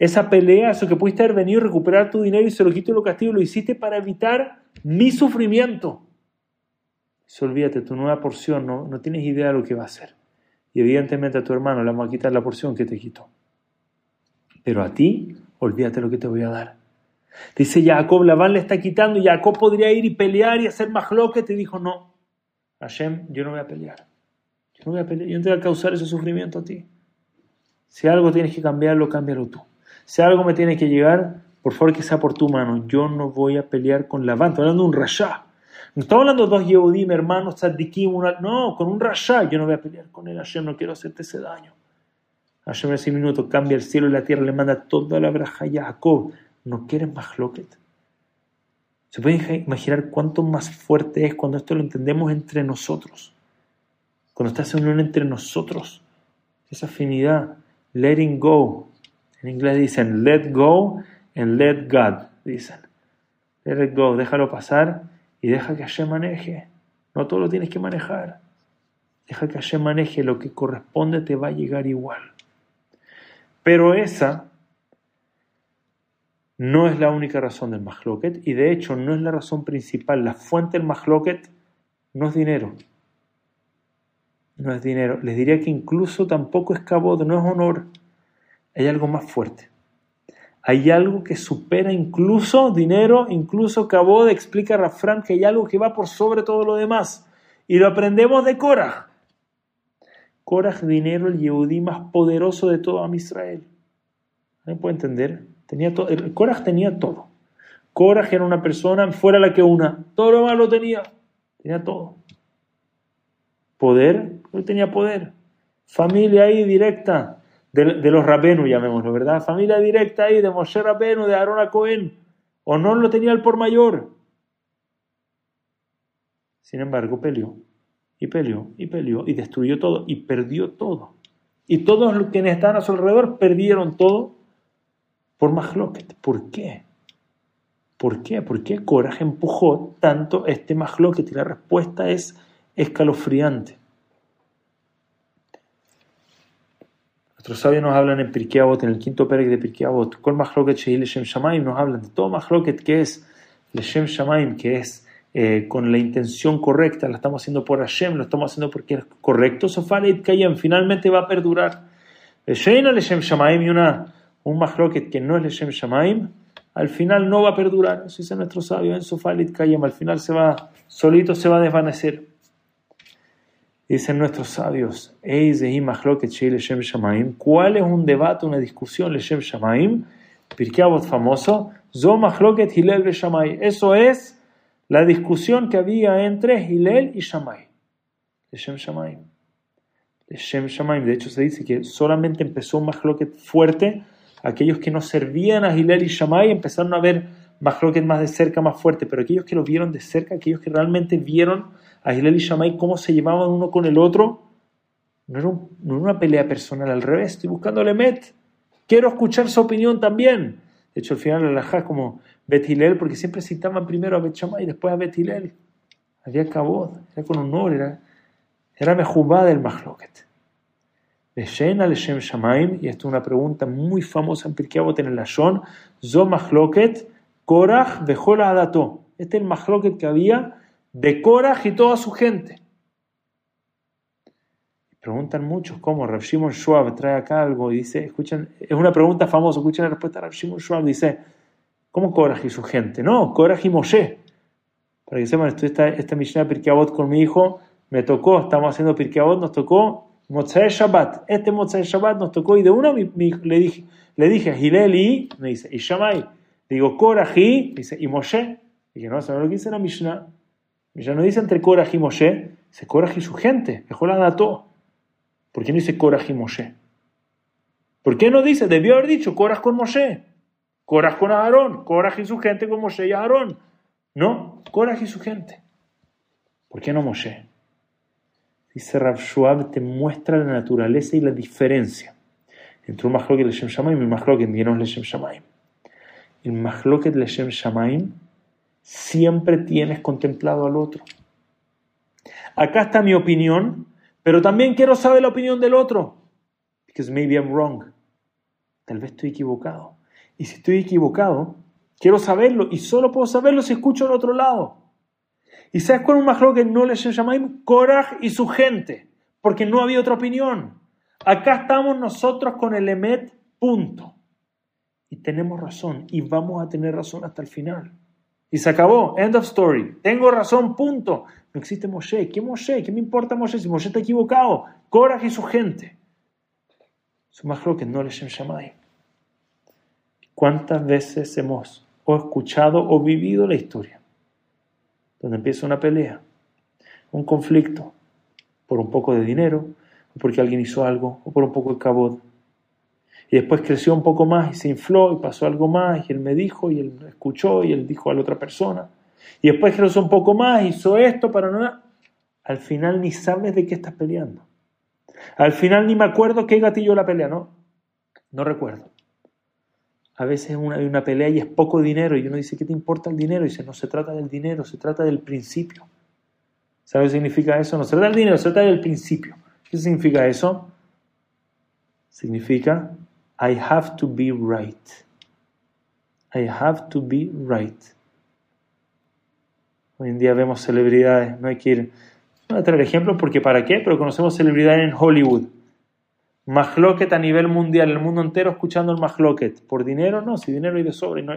Speaker 1: esa pelea, eso que pudiste haber venido a recuperar tu dinero y se lo quito lo castigo, lo hiciste para evitar mi sufrimiento. Se olvídate, tu nueva porción no, no tienes idea de lo que va a hacer. Y evidentemente a tu hermano le vamos a quitar la porción que te quitó. Pero a ti, olvídate lo que te voy a dar. Dice Jacob, Labán le está quitando y Jacob podría ir y pelear y hacer más lo que te dijo, no, Hashem, yo no voy a pelear. Yo no voy a pelear, yo no te voy a causar ese sufrimiento a ti. Si algo tienes que cambiarlo, cámbialo tú. Si algo me tiene que llegar, por favor que sea por tu mano. Yo no voy a pelear con Labán. Estoy hablando de un rasha. No estamos hablando de dos Yehudim, hermanos, tzadikim, una... no, con un rasha. Yo no voy a pelear con él. Hashem, no quiero hacerte ese daño. Hashem en ese minuto cambia el cielo y la tierra, le manda toda la braja a Jacob no quieren Mahloket. ¿Se puede imaginar cuánto más fuerte es cuando esto lo entendemos entre nosotros? Cuando está esa unión entre nosotros, esa afinidad, letting go. En inglés dicen let go and let God, dicen. Let it go, déjalo pasar y deja que Hashem maneje. No todo lo tienes que manejar. Deja que Hashem maneje lo que corresponde, te va a llegar igual. Pero esa no es la única razón del mahloket y de hecho no es la razón principal. La fuente del mahloket no es dinero. No es dinero. Les diría que incluso tampoco es cabod, no es honor. Hay algo más fuerte. Hay algo que supera incluso dinero, incluso cabod. Explica Rafran que hay algo que va por sobre todo lo demás. Y lo aprendemos de Korah. Korah, dinero, el Yehudí más poderoso de todo Israel. ¿Alguien puede entender? Tenía todo, tenía todo. Korah era una persona fuera la que una. Todo lo malo tenía. Tenía todo. Poder, él tenía poder. Familia ahí directa de, los Rabenu, llamémoslo, ¿verdad? Familia directa ahí de Moshe Rabenu, de Aaron a Cohen. O no lo tenía el por mayor. Sin embargo, peleó y peleó y peleó y destruyó todo y perdió todo. Y todos los que estaban a su alrededor perdieron todo por Mahloket. ¿Por qué? ¿Por qué? ¿Por qué Coraje empujó tanto este Mahloket? Y la respuesta es escalofriante. Nuestros sabios nos hablan en Pirkei en el quinto perek de Pirkei Avot, con Mahloket Shehi Leshem Shamaim, nos hablan de todo Mahloket que es Leshem Shamaim, que es eh, con la intención correcta, la estamos haciendo por Hashem, lo estamos haciendo porque es correcto, Sofalet Kayem, finalmente va a perdurar. Leshem Shamaim y una un mahloket que no es Leshem Shamaim, al final no va a perdurar. Eso dice nuestro sabio en Sofalit Kayem, al final se va, solito se va a desvanecer. Dicen nuestros sabios, ¿cuál es un debate, una discusión Leshem Shamaim? Pirkei famoso, Zo mahloket Hilel Shamay. Eso es la discusión que había entre Hilel y Shamay. Leshem Shamaim. Leshem Shamaim. De hecho, se dice que solamente empezó un mahloket fuerte aquellos que no servían a Hilel y Shammai empezaron a ver Mahloket más de cerca, más fuerte, pero aquellos que lo vieron de cerca, aquellos que realmente vieron a Hilel y Shammai cómo se llevaban uno con el otro, no era, una pelea personal, al revés, estoy buscando a Met, quiero escuchar su opinión también. De hecho, al final la es como Bet Hilel, porque siempre citaban primero a Bet Shammai y después a Bet Hilel. Había cabot, era con honor, era, era mejubá del Mahloket y esto es una pregunta muy famosa en Pirkei Avot en el Lashon, Zo Mahloket, Korach Adato. Este es el mahloket que había de Korah y toda su gente. Preguntan muchos cómo Rav Shimon Schwab trae acá algo y dice, escuchen, es una pregunta famosa, escuchen la respuesta de Rav Shimon Schwab, dice, ¿cómo Korah y su gente? No, Korah y Moshe. Para que sepan, estoy esta, esta Mishnah Pirkei con mi hijo, me tocó, estamos haciendo Pirkei nos tocó Motzai Shabbat. Este Motzai Shabbat nos tocó y de una le dije, le dije a y, me dice, y Shamay. Digo, Korah y, dice, y Moshe. Dije, no, eso no lo que dice la Mishnah. Mishnah no dice entre Korah y Moshe, dice Korah y su gente. Mejor la dató. ¿Por qué no dice Korah y Moshe? ¿Por qué no dice? Debió haber dicho Korah con Moshe. Korah con Aarón. Korah y su gente con Moshe y Aarón. No, Korah y su gente. ¿Por qué no Moshe? Dice Rav Shuab, te muestra la naturaleza y la diferencia entre un Mahloket Leshem Shamaim y un Mahloket Dienos Leshem Shamaim. El Mahloket Leshem Shamaim siempre tienes contemplado al otro. Acá está mi opinión, pero también quiero saber la opinión del otro. Because maybe I'm wrong. Tal vez estoy equivocado. Y si estoy equivocado, quiero saberlo. Y solo puedo saberlo si escucho al otro lado. ¿Y sabes cuál es un que no les llamáis? Korah y su gente. Porque no había otra opinión. Acá estamos nosotros con el Emet, punto. Y tenemos razón. Y vamos a tener razón hasta el final. Y se acabó. End of story. Tengo razón, punto. No existe Moshe. ¿Qué Moshe? ¿Qué me importa Moshe si Moshe está equivocado? Korah y su gente. Su que no les llamáis. ¿Cuántas veces hemos o escuchado o vivido la historia? Donde empieza una pelea, un conflicto, por un poco de dinero, o porque alguien hizo algo, o por un poco de cabot. Y después creció un poco más y se infló y pasó algo más y él me dijo y él escuchó y él dijo a la otra persona. Y después creció un poco más, hizo esto para nada. Al final ni sabes de qué estás peleando. Al final ni me acuerdo qué gatillo la pelea, ¿no? No recuerdo. A veces hay una pelea y es poco dinero y uno dice, ¿qué te importa el dinero? Y dice, no se trata del dinero, se trata del principio. ¿Sabes qué significa eso? No se trata del dinero, se trata del principio. ¿Qué significa eso? Significa I have to be right. I have to be right. Hoy en día vemos celebridades, no hay que ir, voy a traer ejemplos porque para qué, pero conocemos celebridades en Hollywood. Mahloket a nivel mundial, el mundo entero escuchando el Mahloket. ¿Por dinero? No, si dinero hay de sobre. No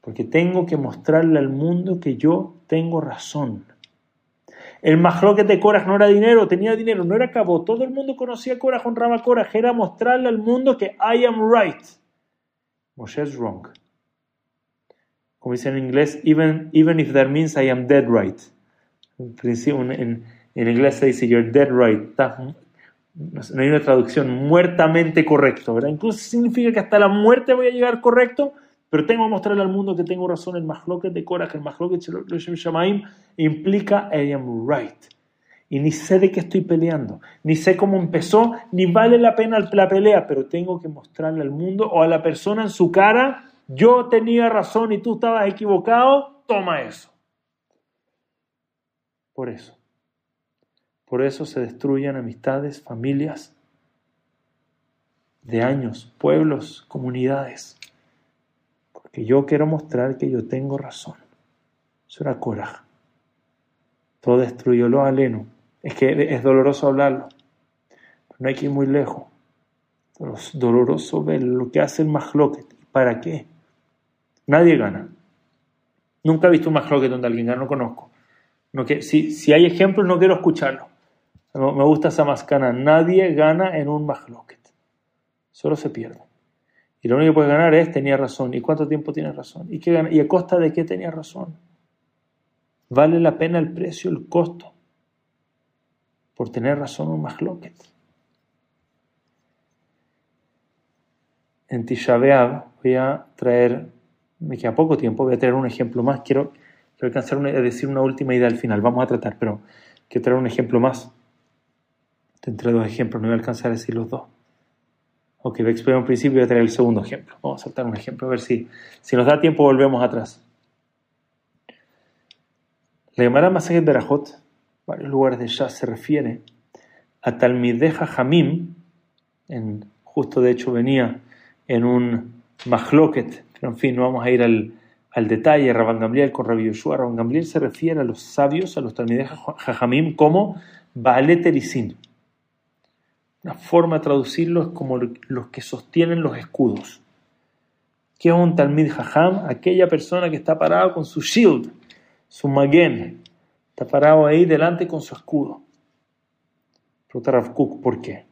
Speaker 1: Porque tengo que mostrarle al mundo que yo tengo razón. El Mahloket de Korah no era dinero, tenía dinero, no era cabo. Todo el mundo conocía a Korah, honraba a Korah. Era mostrarle al mundo que I am right. Moshe is wrong. Como dice en inglés, even, even if that means I am dead right. En, en, en inglés se dice you're dead right. no hay una traducción muertamente correcto, ¿verdad? Incluso significa que hasta la muerte voy a llegar correcto, pero tengo que mostrarle al mundo que tengo razón. El Mahloket de Korah, el Mahloket Shem Shamaim implica I am right. Y ni sé de qué estoy peleando, ni sé cómo empezó, ni vale la pena la pelea, pero tengo que mostrarle al mundo o a la persona en su cara, yo tenía razón y tú estabas equivocado, toma eso. Por eso. Por eso se destruyen amistades, familias de años, pueblos, comunidades que yo quiero mostrar que yo tengo razón. Eso era coraje. Todo destruyó lo aleno. Es que es doloroso hablarlo. no hay que ir muy lejos. Es doloroso ver lo que hace el Mahloket. ¿Para qué? Nadie gana. Nunca he visto un Mahloket donde alguien gana, no conozco. No que, si, si hay ejemplos, no quiero escucharlo. Me gusta esa mascana. Nadie gana en un Mahloket. Solo se pierde. Y lo único que puede ganar es tenía razón. ¿Y cuánto tiempo tiene razón? ¿Y, qué ¿Y a costa de qué tenía razón? ¿Vale la pena el precio, el costo? Por tener razón un mahloket. En Tisha voy a traer, me queda poco tiempo, voy a traer un ejemplo más. Quiero, alcanzar a decir una última idea al final. Vamos a tratar, pero quiero traer un ejemplo más. Entre dos ejemplos, no voy a alcanzar a decir los dos. Ok, voy a explicar un principio voy a traer el segundo ejemplo. Vamos a saltar un ejemplo, a ver si, si nos da tiempo volvemos atrás. La Gemara Masajet Berajot, varios lugares de ya se refiere a Talmideja Jamim, en, justo de hecho venía en un Mahloket, pero en fin, no vamos a ir al, al detalle Rabban Gamliel con Rabbi Yoshua. Rabban Gamliel se refiere a los sabios, a los Talmidei Jajamim, como Baaleterisin. Una forma de traducirlo es como los que sostienen los escudos. ¿Qué es un Talmid Jajam? Aquella persona que está parado con su shield, su magen, está parado ahí delante con su escudo. Pregunta Rav ¿por qué?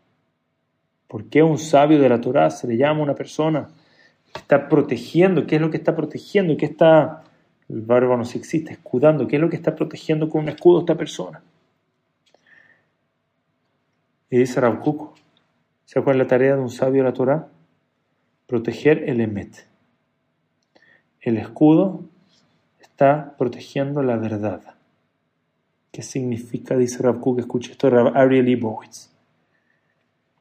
Speaker 1: ¿Por qué un sabio de la Torah se le llama una persona que está protegiendo? ¿Qué es lo que está protegiendo? ¿Qué está, el verbo no se existe, escudando? ¿Qué es lo que está protegiendo con un escudo esta persona? Y dice ¿sabes cuál es la tarea de un sabio de la Torah? Proteger el emet. El escudo está protegiendo la verdad. ¿Qué significa? Dice Rav Kuk, escucha esto de Ariel Leibowitz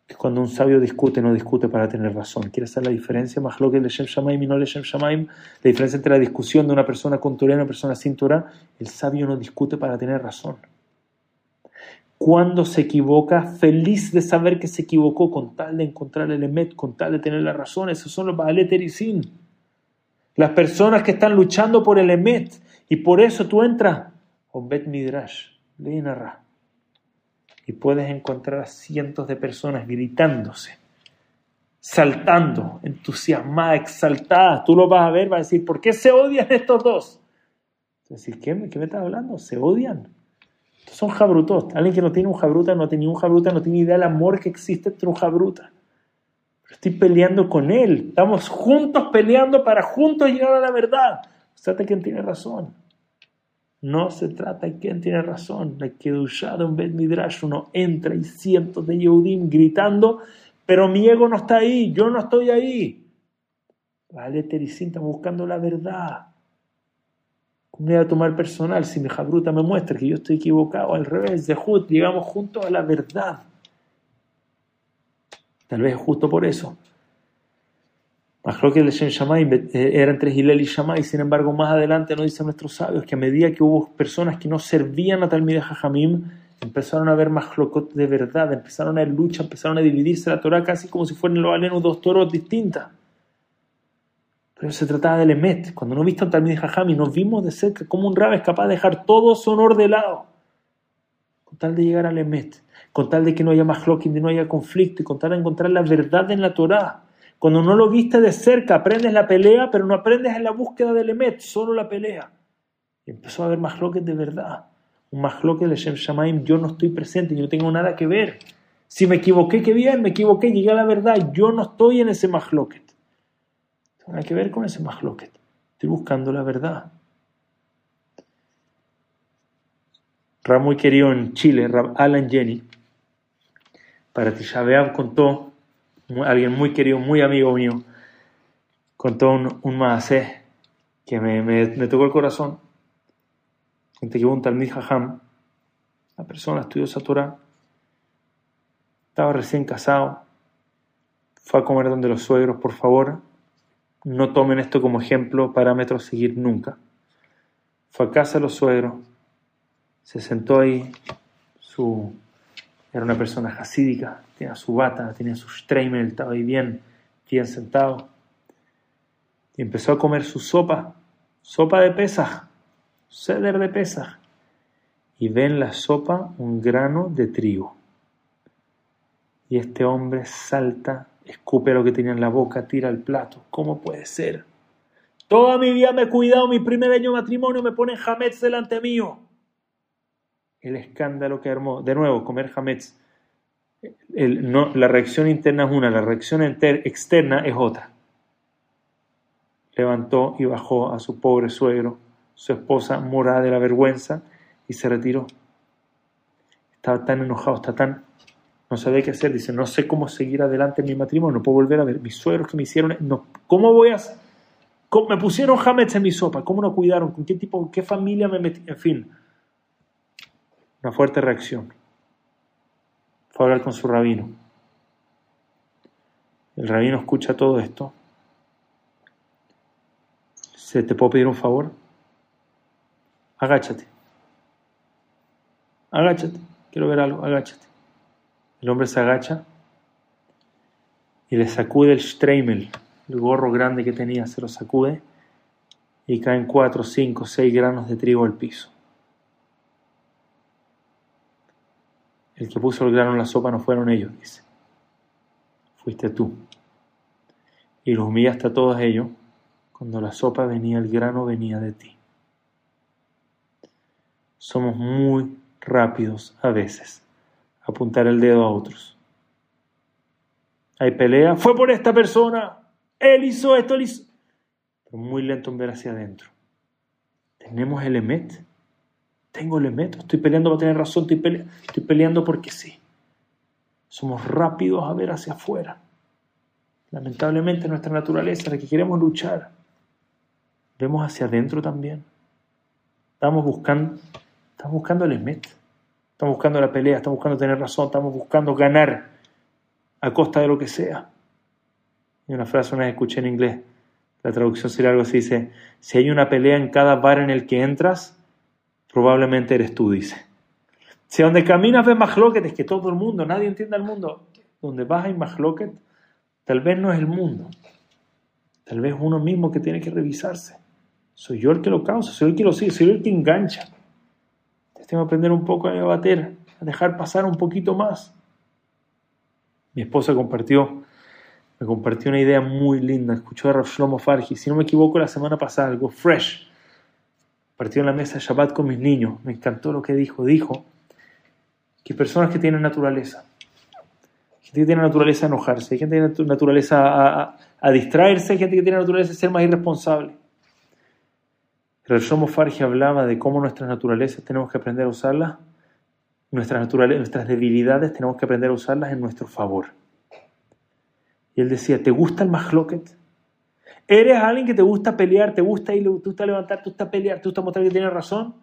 Speaker 1: que cuando un sabio discute, no discute para tener razón. Quiere hacer la diferencia, más lo que Leshem Shamaim y no Leshem Shamaim, la diferencia entre la discusión de una persona con Torah y una persona sin Torah, el sabio no discute para tener razón. Cuando se equivoca, feliz de saber que se equivocó con tal de encontrar el emet, con tal de tener la razón, esos son los Baal Sin. Las personas que están luchando por el emet, y por eso tú entras, Bet Midrash, Ra y puedes encontrar a cientos de personas gritándose, saltando, entusiasmadas, exaltadas. Tú lo vas a ver, vas a decir, ¿por qué se odian estos dos? Decir, ¿qué, ¿qué me estás hablando? ¿Se odian? Son jabrutos. Alguien que no tiene un jabruta, no tiene un jabruta, no tiene idea del amor que existe entre un jabruta. Estoy peleando con él. Estamos juntos peleando para juntos llegar a la verdad. O sea, ¿quién tiene razón? No se trata de quién tiene razón. La Kedushá de un Bet Midrash, uno entra y cientos de Yehudim gritando, pero mi ego no está ahí, yo no estoy ahí. Vale, Teresín, estamos buscando la verdad. ¿Cómo voy a tomar personal si mi jabruta me muestra que yo estoy equivocado? Al revés, justo, llegamos juntos a la verdad. Tal vez justo por eso que el Shem Shammai eh, era entre Gilel y Shammai, sin embargo, más adelante nos dicen nuestros sabios que a medida que hubo personas que no servían a Talmideh Jajamim, empezaron a haber más de verdad, empezaron a haber lucha, empezaron a dividirse la Torah casi como si fueran los alenos dos toros distintas. Pero se trataba del Emet. Cuando no viste a Talmideh Jajamim, nos vimos de cerca cómo un rab es capaz de dejar todo su honor de lado, con tal de llegar al Emet, con tal de que no haya más de que no haya conflicto, y con tal de encontrar la verdad en la Torah. Cuando no lo viste de cerca, aprendes la pelea, pero no aprendes en la búsqueda del Emet, solo la pelea. Y empezó a haber mahloket de verdad. Un mahloket de Shem Shamaim, yo no estoy presente, yo no tengo nada que ver. Si me equivoqué, qué bien, me equivoqué, llegué a la verdad, yo no estoy en ese. Tengo nada que ver con ese mahloket. Estoy buscando la verdad. Rab muy querido en Chile, Alan Jenny, para Tisha contó alguien muy querido, muy amigo mío, contó un, un que me, me, tocó el corazón. Gente que un Talmid Jajam, la persona estudiosa Torah, estaba recién casado, fue a comer donde los suegros, por favor, no tomen esto como ejemplo, parámetro a seguir nunca. Fue a casa de los suegros, se sentó ahí, su era una persona hasídica, tenía su bata, tenía su streimel, estaba ahí bien, bien sentado. Y empezó a comer su sopa, sopa de pesa, ceder de pesa. Y ve en la sopa un grano de trigo. Y este hombre salta, escupe lo que tenía en la boca, tira el plato. ¿Cómo puede ser? Toda mi vida me he cuidado, mi primer año de matrimonio me ponen jamets delante mío el escándalo que armó. De nuevo, comer hametz. no, la reacción interna es una, la reacción externa es otra. Levantó y bajó a su pobre suegro, su esposa morada de la vergüenza y se retiró. Estaba tan enojado, está tan... No sabía qué hacer. Dice, no sé cómo seguir adelante en mi matrimonio, no puedo volver a ver. Mis suegros que me hicieron... No, ¿Cómo voy a...? me pusieron hametz en mi sopa, ¿cómo no cuidaron? ¿Con qué tipo, qué familia me metí? En fin una fuerte reacción. Fue a hablar con su rabino. El rabino escucha todo esto. ¿Se te puedo pedir un favor? Agáchate. Agáchate. Quiero ver algo. Agáchate. El hombre se agacha y le sacude el streimel, el gorro grande que tenía, se lo sacude y caen cuatro, cinco, seis granos de trigo al piso. El que puso el grano en la sopa no fueron ellos, dice. Fuiste tú. Y los humillaste a todos ellos. Cuando la sopa venía, el grano venía de ti. Somos muy rápidos a veces apuntar el dedo a otros. Hay pelea, fue por esta persona, él hizo esto, él hizo. Pero muy lento en ver hacia adentro. Tenemos el emet tengo el meto, estoy peleando para tener razón, estoy, estoy peleando porque sí. Somos rápidos a ver hacia afuera. Lamentablemente nuestra naturaleza, la que queremos luchar, vemos hacia adentro también. Estamos buscando, estamos buscando el emet, estamos buscando la pelea, estamos buscando tener razón, estamos buscando ganar a costa de lo que sea. Y una frase una vez escuché en inglés, la traducción sería algo así, dice, si hay una pelea en cada bar en el que entras, probablemente eres tú, dice. Si donde caminas ves Mahloket, es que todo el mundo, nadie entiende el mundo. Donde vas hay Mahloket, tal vez no es el mundo. Tal vez uno mismo que tiene que revisarse. Soy yo el que lo causa, soy el que lo sigue, soy el que engancha. Tengo que aprender un poco a debatir, a dejar pasar un poquito más. Mi esposa compartió, me compartió una idea muy linda. Escuchó a Rav Shlomo Fargi, si no me equivoco, la semana pasada, algo fresh partió en la mesa de Shabbat con mis niños, me encantó lo que dijo. Dijo que personas que tienen naturaleza, gente que tiene naturaleza a enojarse, hay gente que tiene naturaleza a, distraerse, hay gente que tiene naturaleza a ser más irresponsable. El Shomo Fargi hablaba de cómo nuestras naturalezas tenemos que aprender a usarlas, nuestras, nuestras debilidades tenemos que aprender a usarlas en nuestro favor. Y él decía, ¿te gusta el mahloket? ¿Eres alguien que te gusta pelear, te gusta ir, te gusta levantar, te gusta pelear, te gusta mostrar que tienes razón?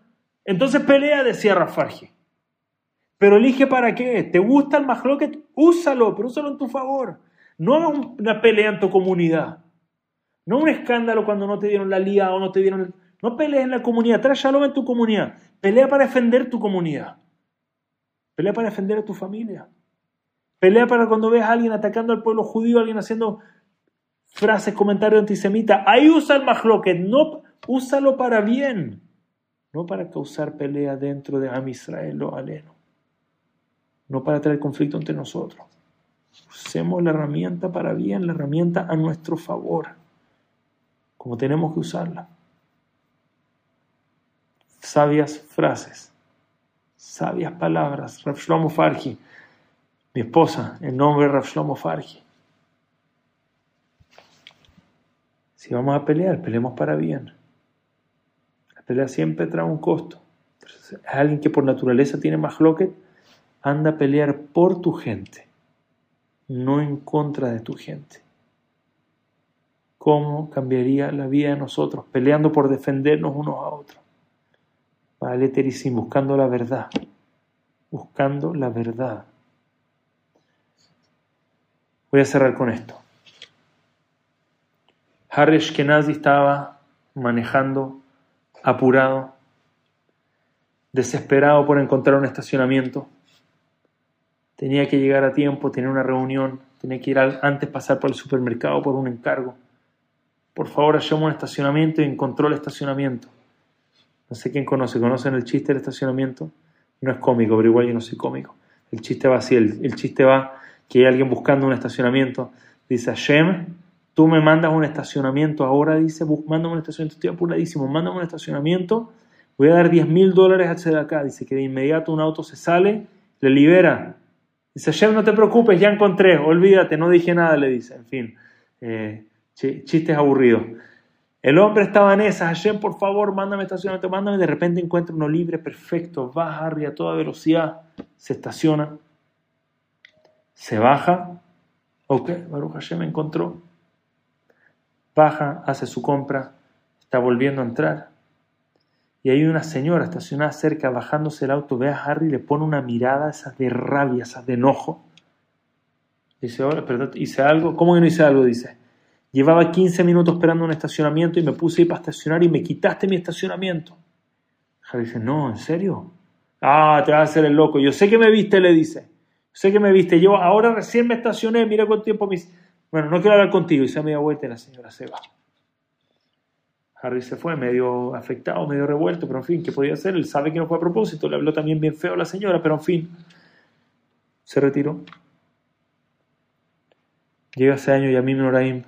Speaker 1: Entonces pelea, decía Rafarge. Pero elige para qué. ¿Te gusta el mahloket? Úsalo, pero úsalo en tu favor. No hagas una pelea en tu comunidad. No un escándalo cuando no te dieron la lía o no te dieron... No pelees en la comunidad, trae en tu comunidad. Pelea para defender tu comunidad. Pelea para defender a tu familia. Pelea para cuando veas a alguien atacando al pueblo judío, alguien haciendo frases, comentarios antisemitas. Ahí usa el mahloket, no, úsalo para bien, no para causar pelea dentro de Am Israel o aleno, no para traer conflicto entre nosotros. Usemos la herramienta para bien, la herramienta a nuestro favor, como tenemos que usarla. Sabias frases, sabias palabras. Rav Shlomo mi esposa, en nombre Rav Shlomo Si vamos a pelear, peleemos para bien. La pelea siempre trae un costo. Alguien que por naturaleza tiene más loquet, anda a pelear por tu gente, no en contra de tu gente. ¿Cómo cambiaría la vida de nosotros peleando por defendernos unos a otros? Vale, sin buscando la verdad. Buscando la verdad. Voy a cerrar con esto. Harry Ashkenazi estaba manejando apurado, desesperado por encontrar un estacionamiento. Tenía que llegar a tiempo, tenía una reunión, tenía que ir antes pasar por el supermercado por un encargo. Por favor, hallamos un estacionamiento y encontró el estacionamiento. No sé quién conoce, ¿conocen el chiste del estacionamiento? No es cómico, pero igual yo no soy cómico. El chiste va así, el, chiste va que hay alguien buscando un estacionamiento. Dice Hashem, Tú me mandas un estacionamiento ahora, dice, mándame un estacionamiento, estoy apuradísimo, mándame un estacionamiento, voy a dar 10 mil dólares a de acá. Dice que de inmediato un auto se sale, le libera. Dice, Chef, no te preocupes, ya encontré, olvídate, no dije nada, le dice. En fin, eh, chistes aburridos. El hombre estaba en esa, Hashem, por favor, mándame estacionamiento, mándame. De repente encuentra uno libre, perfecto, baja arriba a toda velocidad, se estaciona, se baja. Ok, Baruch Hashem encontró baja, hace su compra, está volviendo a entrar. Y hay una señora estacionada cerca, bajándose el auto, ve a Harry y le pone una mirada, esas de rabia, esas de enojo. Dice, ahora, perdón, hice algo. ¿Cómo que no hice algo? Dice, llevaba 15 minutos esperando un estacionamiento y me puse ahí para estacionar y me quitaste mi estacionamiento. Harry dice, no, ¿en serio? Ah, te vas a hacer el loco. Yo sé que me viste, le dice. Sé que me viste. Yo ahora recién me estacioné, mira cuánto tiempo mis bueno, no quiero hablar contigo. Y se media vuelta y la señora se va. Harry se fue medio afectado, medio revuelto, pero en fin, ¿qué podía hacer? Él sabe que no fue a propósito, le habló también bien feo a la señora, pero en fin, se retiró. Llega ese año Yamim Noraim,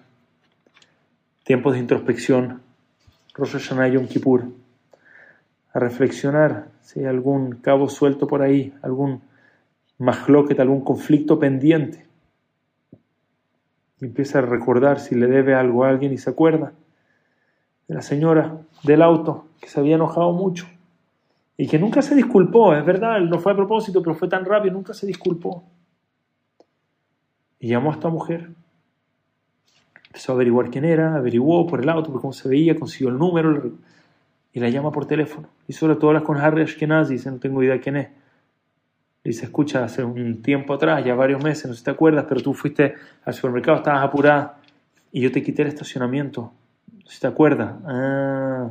Speaker 1: tiempos de introspección, Rosh Hashanah Yom Kippur, a reflexionar si hay algún cabo suelto por ahí, algún mahloket, algún conflicto pendiente. Empieza a recordar si le debe algo a alguien y se acuerda de la señora del auto que se había enojado mucho y que nunca se disculpó, es verdad, no fue a propósito, pero fue tan rápido, nunca se disculpó. Y llamó a esta mujer. Empezó a averiguar quién era, averiguó por el auto, por cómo se veía, consiguió el número y la llama por teléfono. Y sobre todo las con Harry Ashkenazi, dice, no tengo idea quién es. Le dice, escucha, hace un tiempo atrás, ya varios meses, no sé si te acuerdas, pero tú fuiste al supermercado, estabas apurada y yo te quité el estacionamiento si te acuerdas. Ah,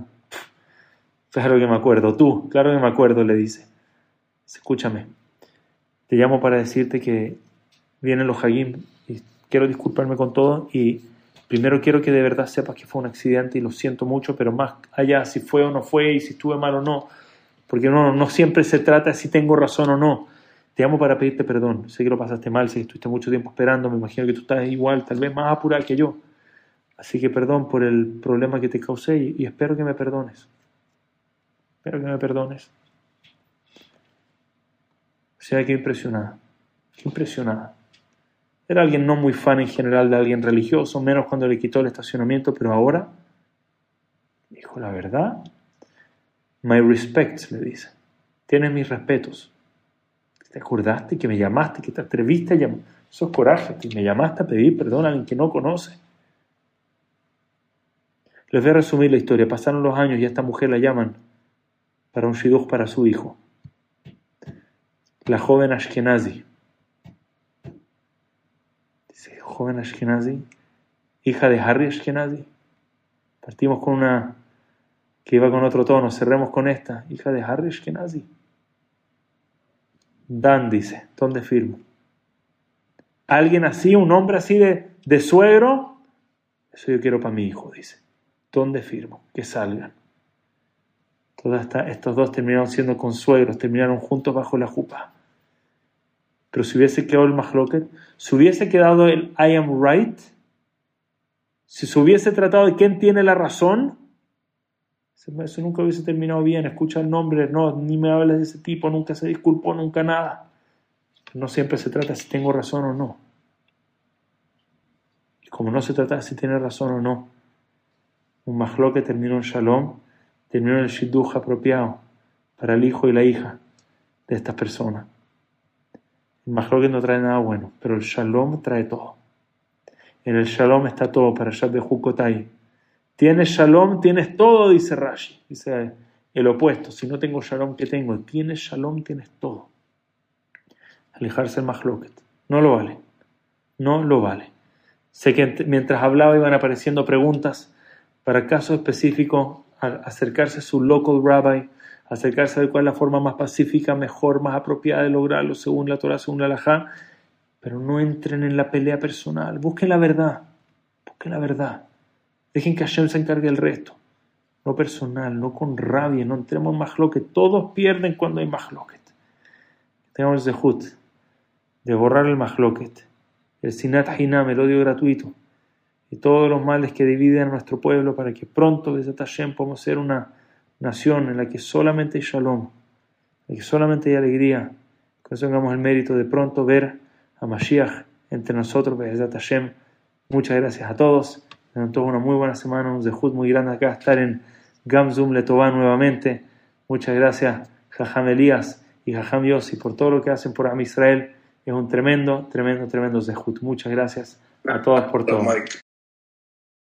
Speaker 1: claro que me acuerdo. Tú, claro que me acuerdo, le dice. Escúchame. Te llamo para decirte que vienen los Hagim y quiero disculparme con todo y primero quiero que de verdad sepas que fue un accidente y lo siento mucho, pero más allá si fue o no fue y si estuve mal o no, porque no, no siempre se trata si tengo razón o no. Te llamo para pedirte perdón. Sé que lo pasaste mal, sé que estuviste mucho tiempo esperando, me imagino que tú estás igual, tal vez más apurada que yo. Así que perdón por el problema que te causé y, espero que me perdones. Espero que me perdones. O sea, qué impresionada. Qué impresionada. Era alguien no muy fan en general de alguien religioso, menos cuando le quitó el estacionamiento, pero ahora dijo la verdad. My respects, le dice. Tienes mis respetos. ¿Te acordaste que me llamaste, que te atreviste a llamar? Eso es coraje, que me llamaste a pedir perdón a alguien que no conoce. Les voy a resumir la historia. Pasaron los años y a esta mujer la llaman para un shidduch para su hijo. La joven Ashkenazi. Joven Ashkenazi, hija de Harry Ashkenazi. Partimos con una que iba con otro tono, cerremos con esta, hija de Harry Ashkenazi. Dan dice, ¿dónde firmo? Alguien así, un hombre así de, de suegro, eso yo quiero para mi hijo, dice. ¿Dónde firmo? Que salgan. Todos estos dos terminaron siendo consuegros, terminaron juntos bajo la jupa. Pero si hubiese quedado el Mahloket, si hubiese quedado el I am right, si se hubiese tratado de quién tiene la razón, eso nunca hubiese terminado bien. Escucha el nombre, no, ni me hables de ese tipo, nunca se disculpó, nunca nada. No siempre se trata si tengo razón o no. Y como no se trata si tiene razón o no, un que terminó en shalom, terminó en el shidduch apropiado para el hijo y la hija de estas personas. El que no trae nada bueno, pero el shalom trae todo. En el shalom está todo para Shabbat Hukotai. Tienes shalom, tienes todo, dice Rashi. Dice el opuesto. Si no tengo shalom, ¿qué tengo? Tienes shalom, tienes todo. Alejarse el mahloket. No lo vale. No lo vale. Sé que mientras hablaba iban apareciendo preguntas para casos específicos, acercarse a su local rabbi, acercarse a ver cuál es la forma más pacífica, mejor, más apropiada de lograrlo según la Torah, según la Alajá, pero no entren en la pelea personal, busquen la verdad, busquen la verdad, dejen que Hashem se encargue del resto, no personal, no con rabia, no entremos en que todos pierden cuando hay mahloket. Tenemos el zehut de borrar el mahloket, el sinat hinam, el odio gratuito, y todos los males que dividen a nuestro pueblo para que pronto desde Tashem podamos ser una nación en la que solamente hay shalom, en la que solamente hay alegría, que tengamos el mérito de pronto ver a Mashiach entre nosotros Tashem. Muchas gracias a todos. Tengan todos una muy buena semana, un zehut muy grande acá, estar en Gamzum Letová nuevamente. Muchas gracias, Jajam Elías y Jajam Yossi, por todo lo que hacen por Am Israel. Es un tremendo, tremendo, tremendo zehut. Muchas gracias a todas por todo.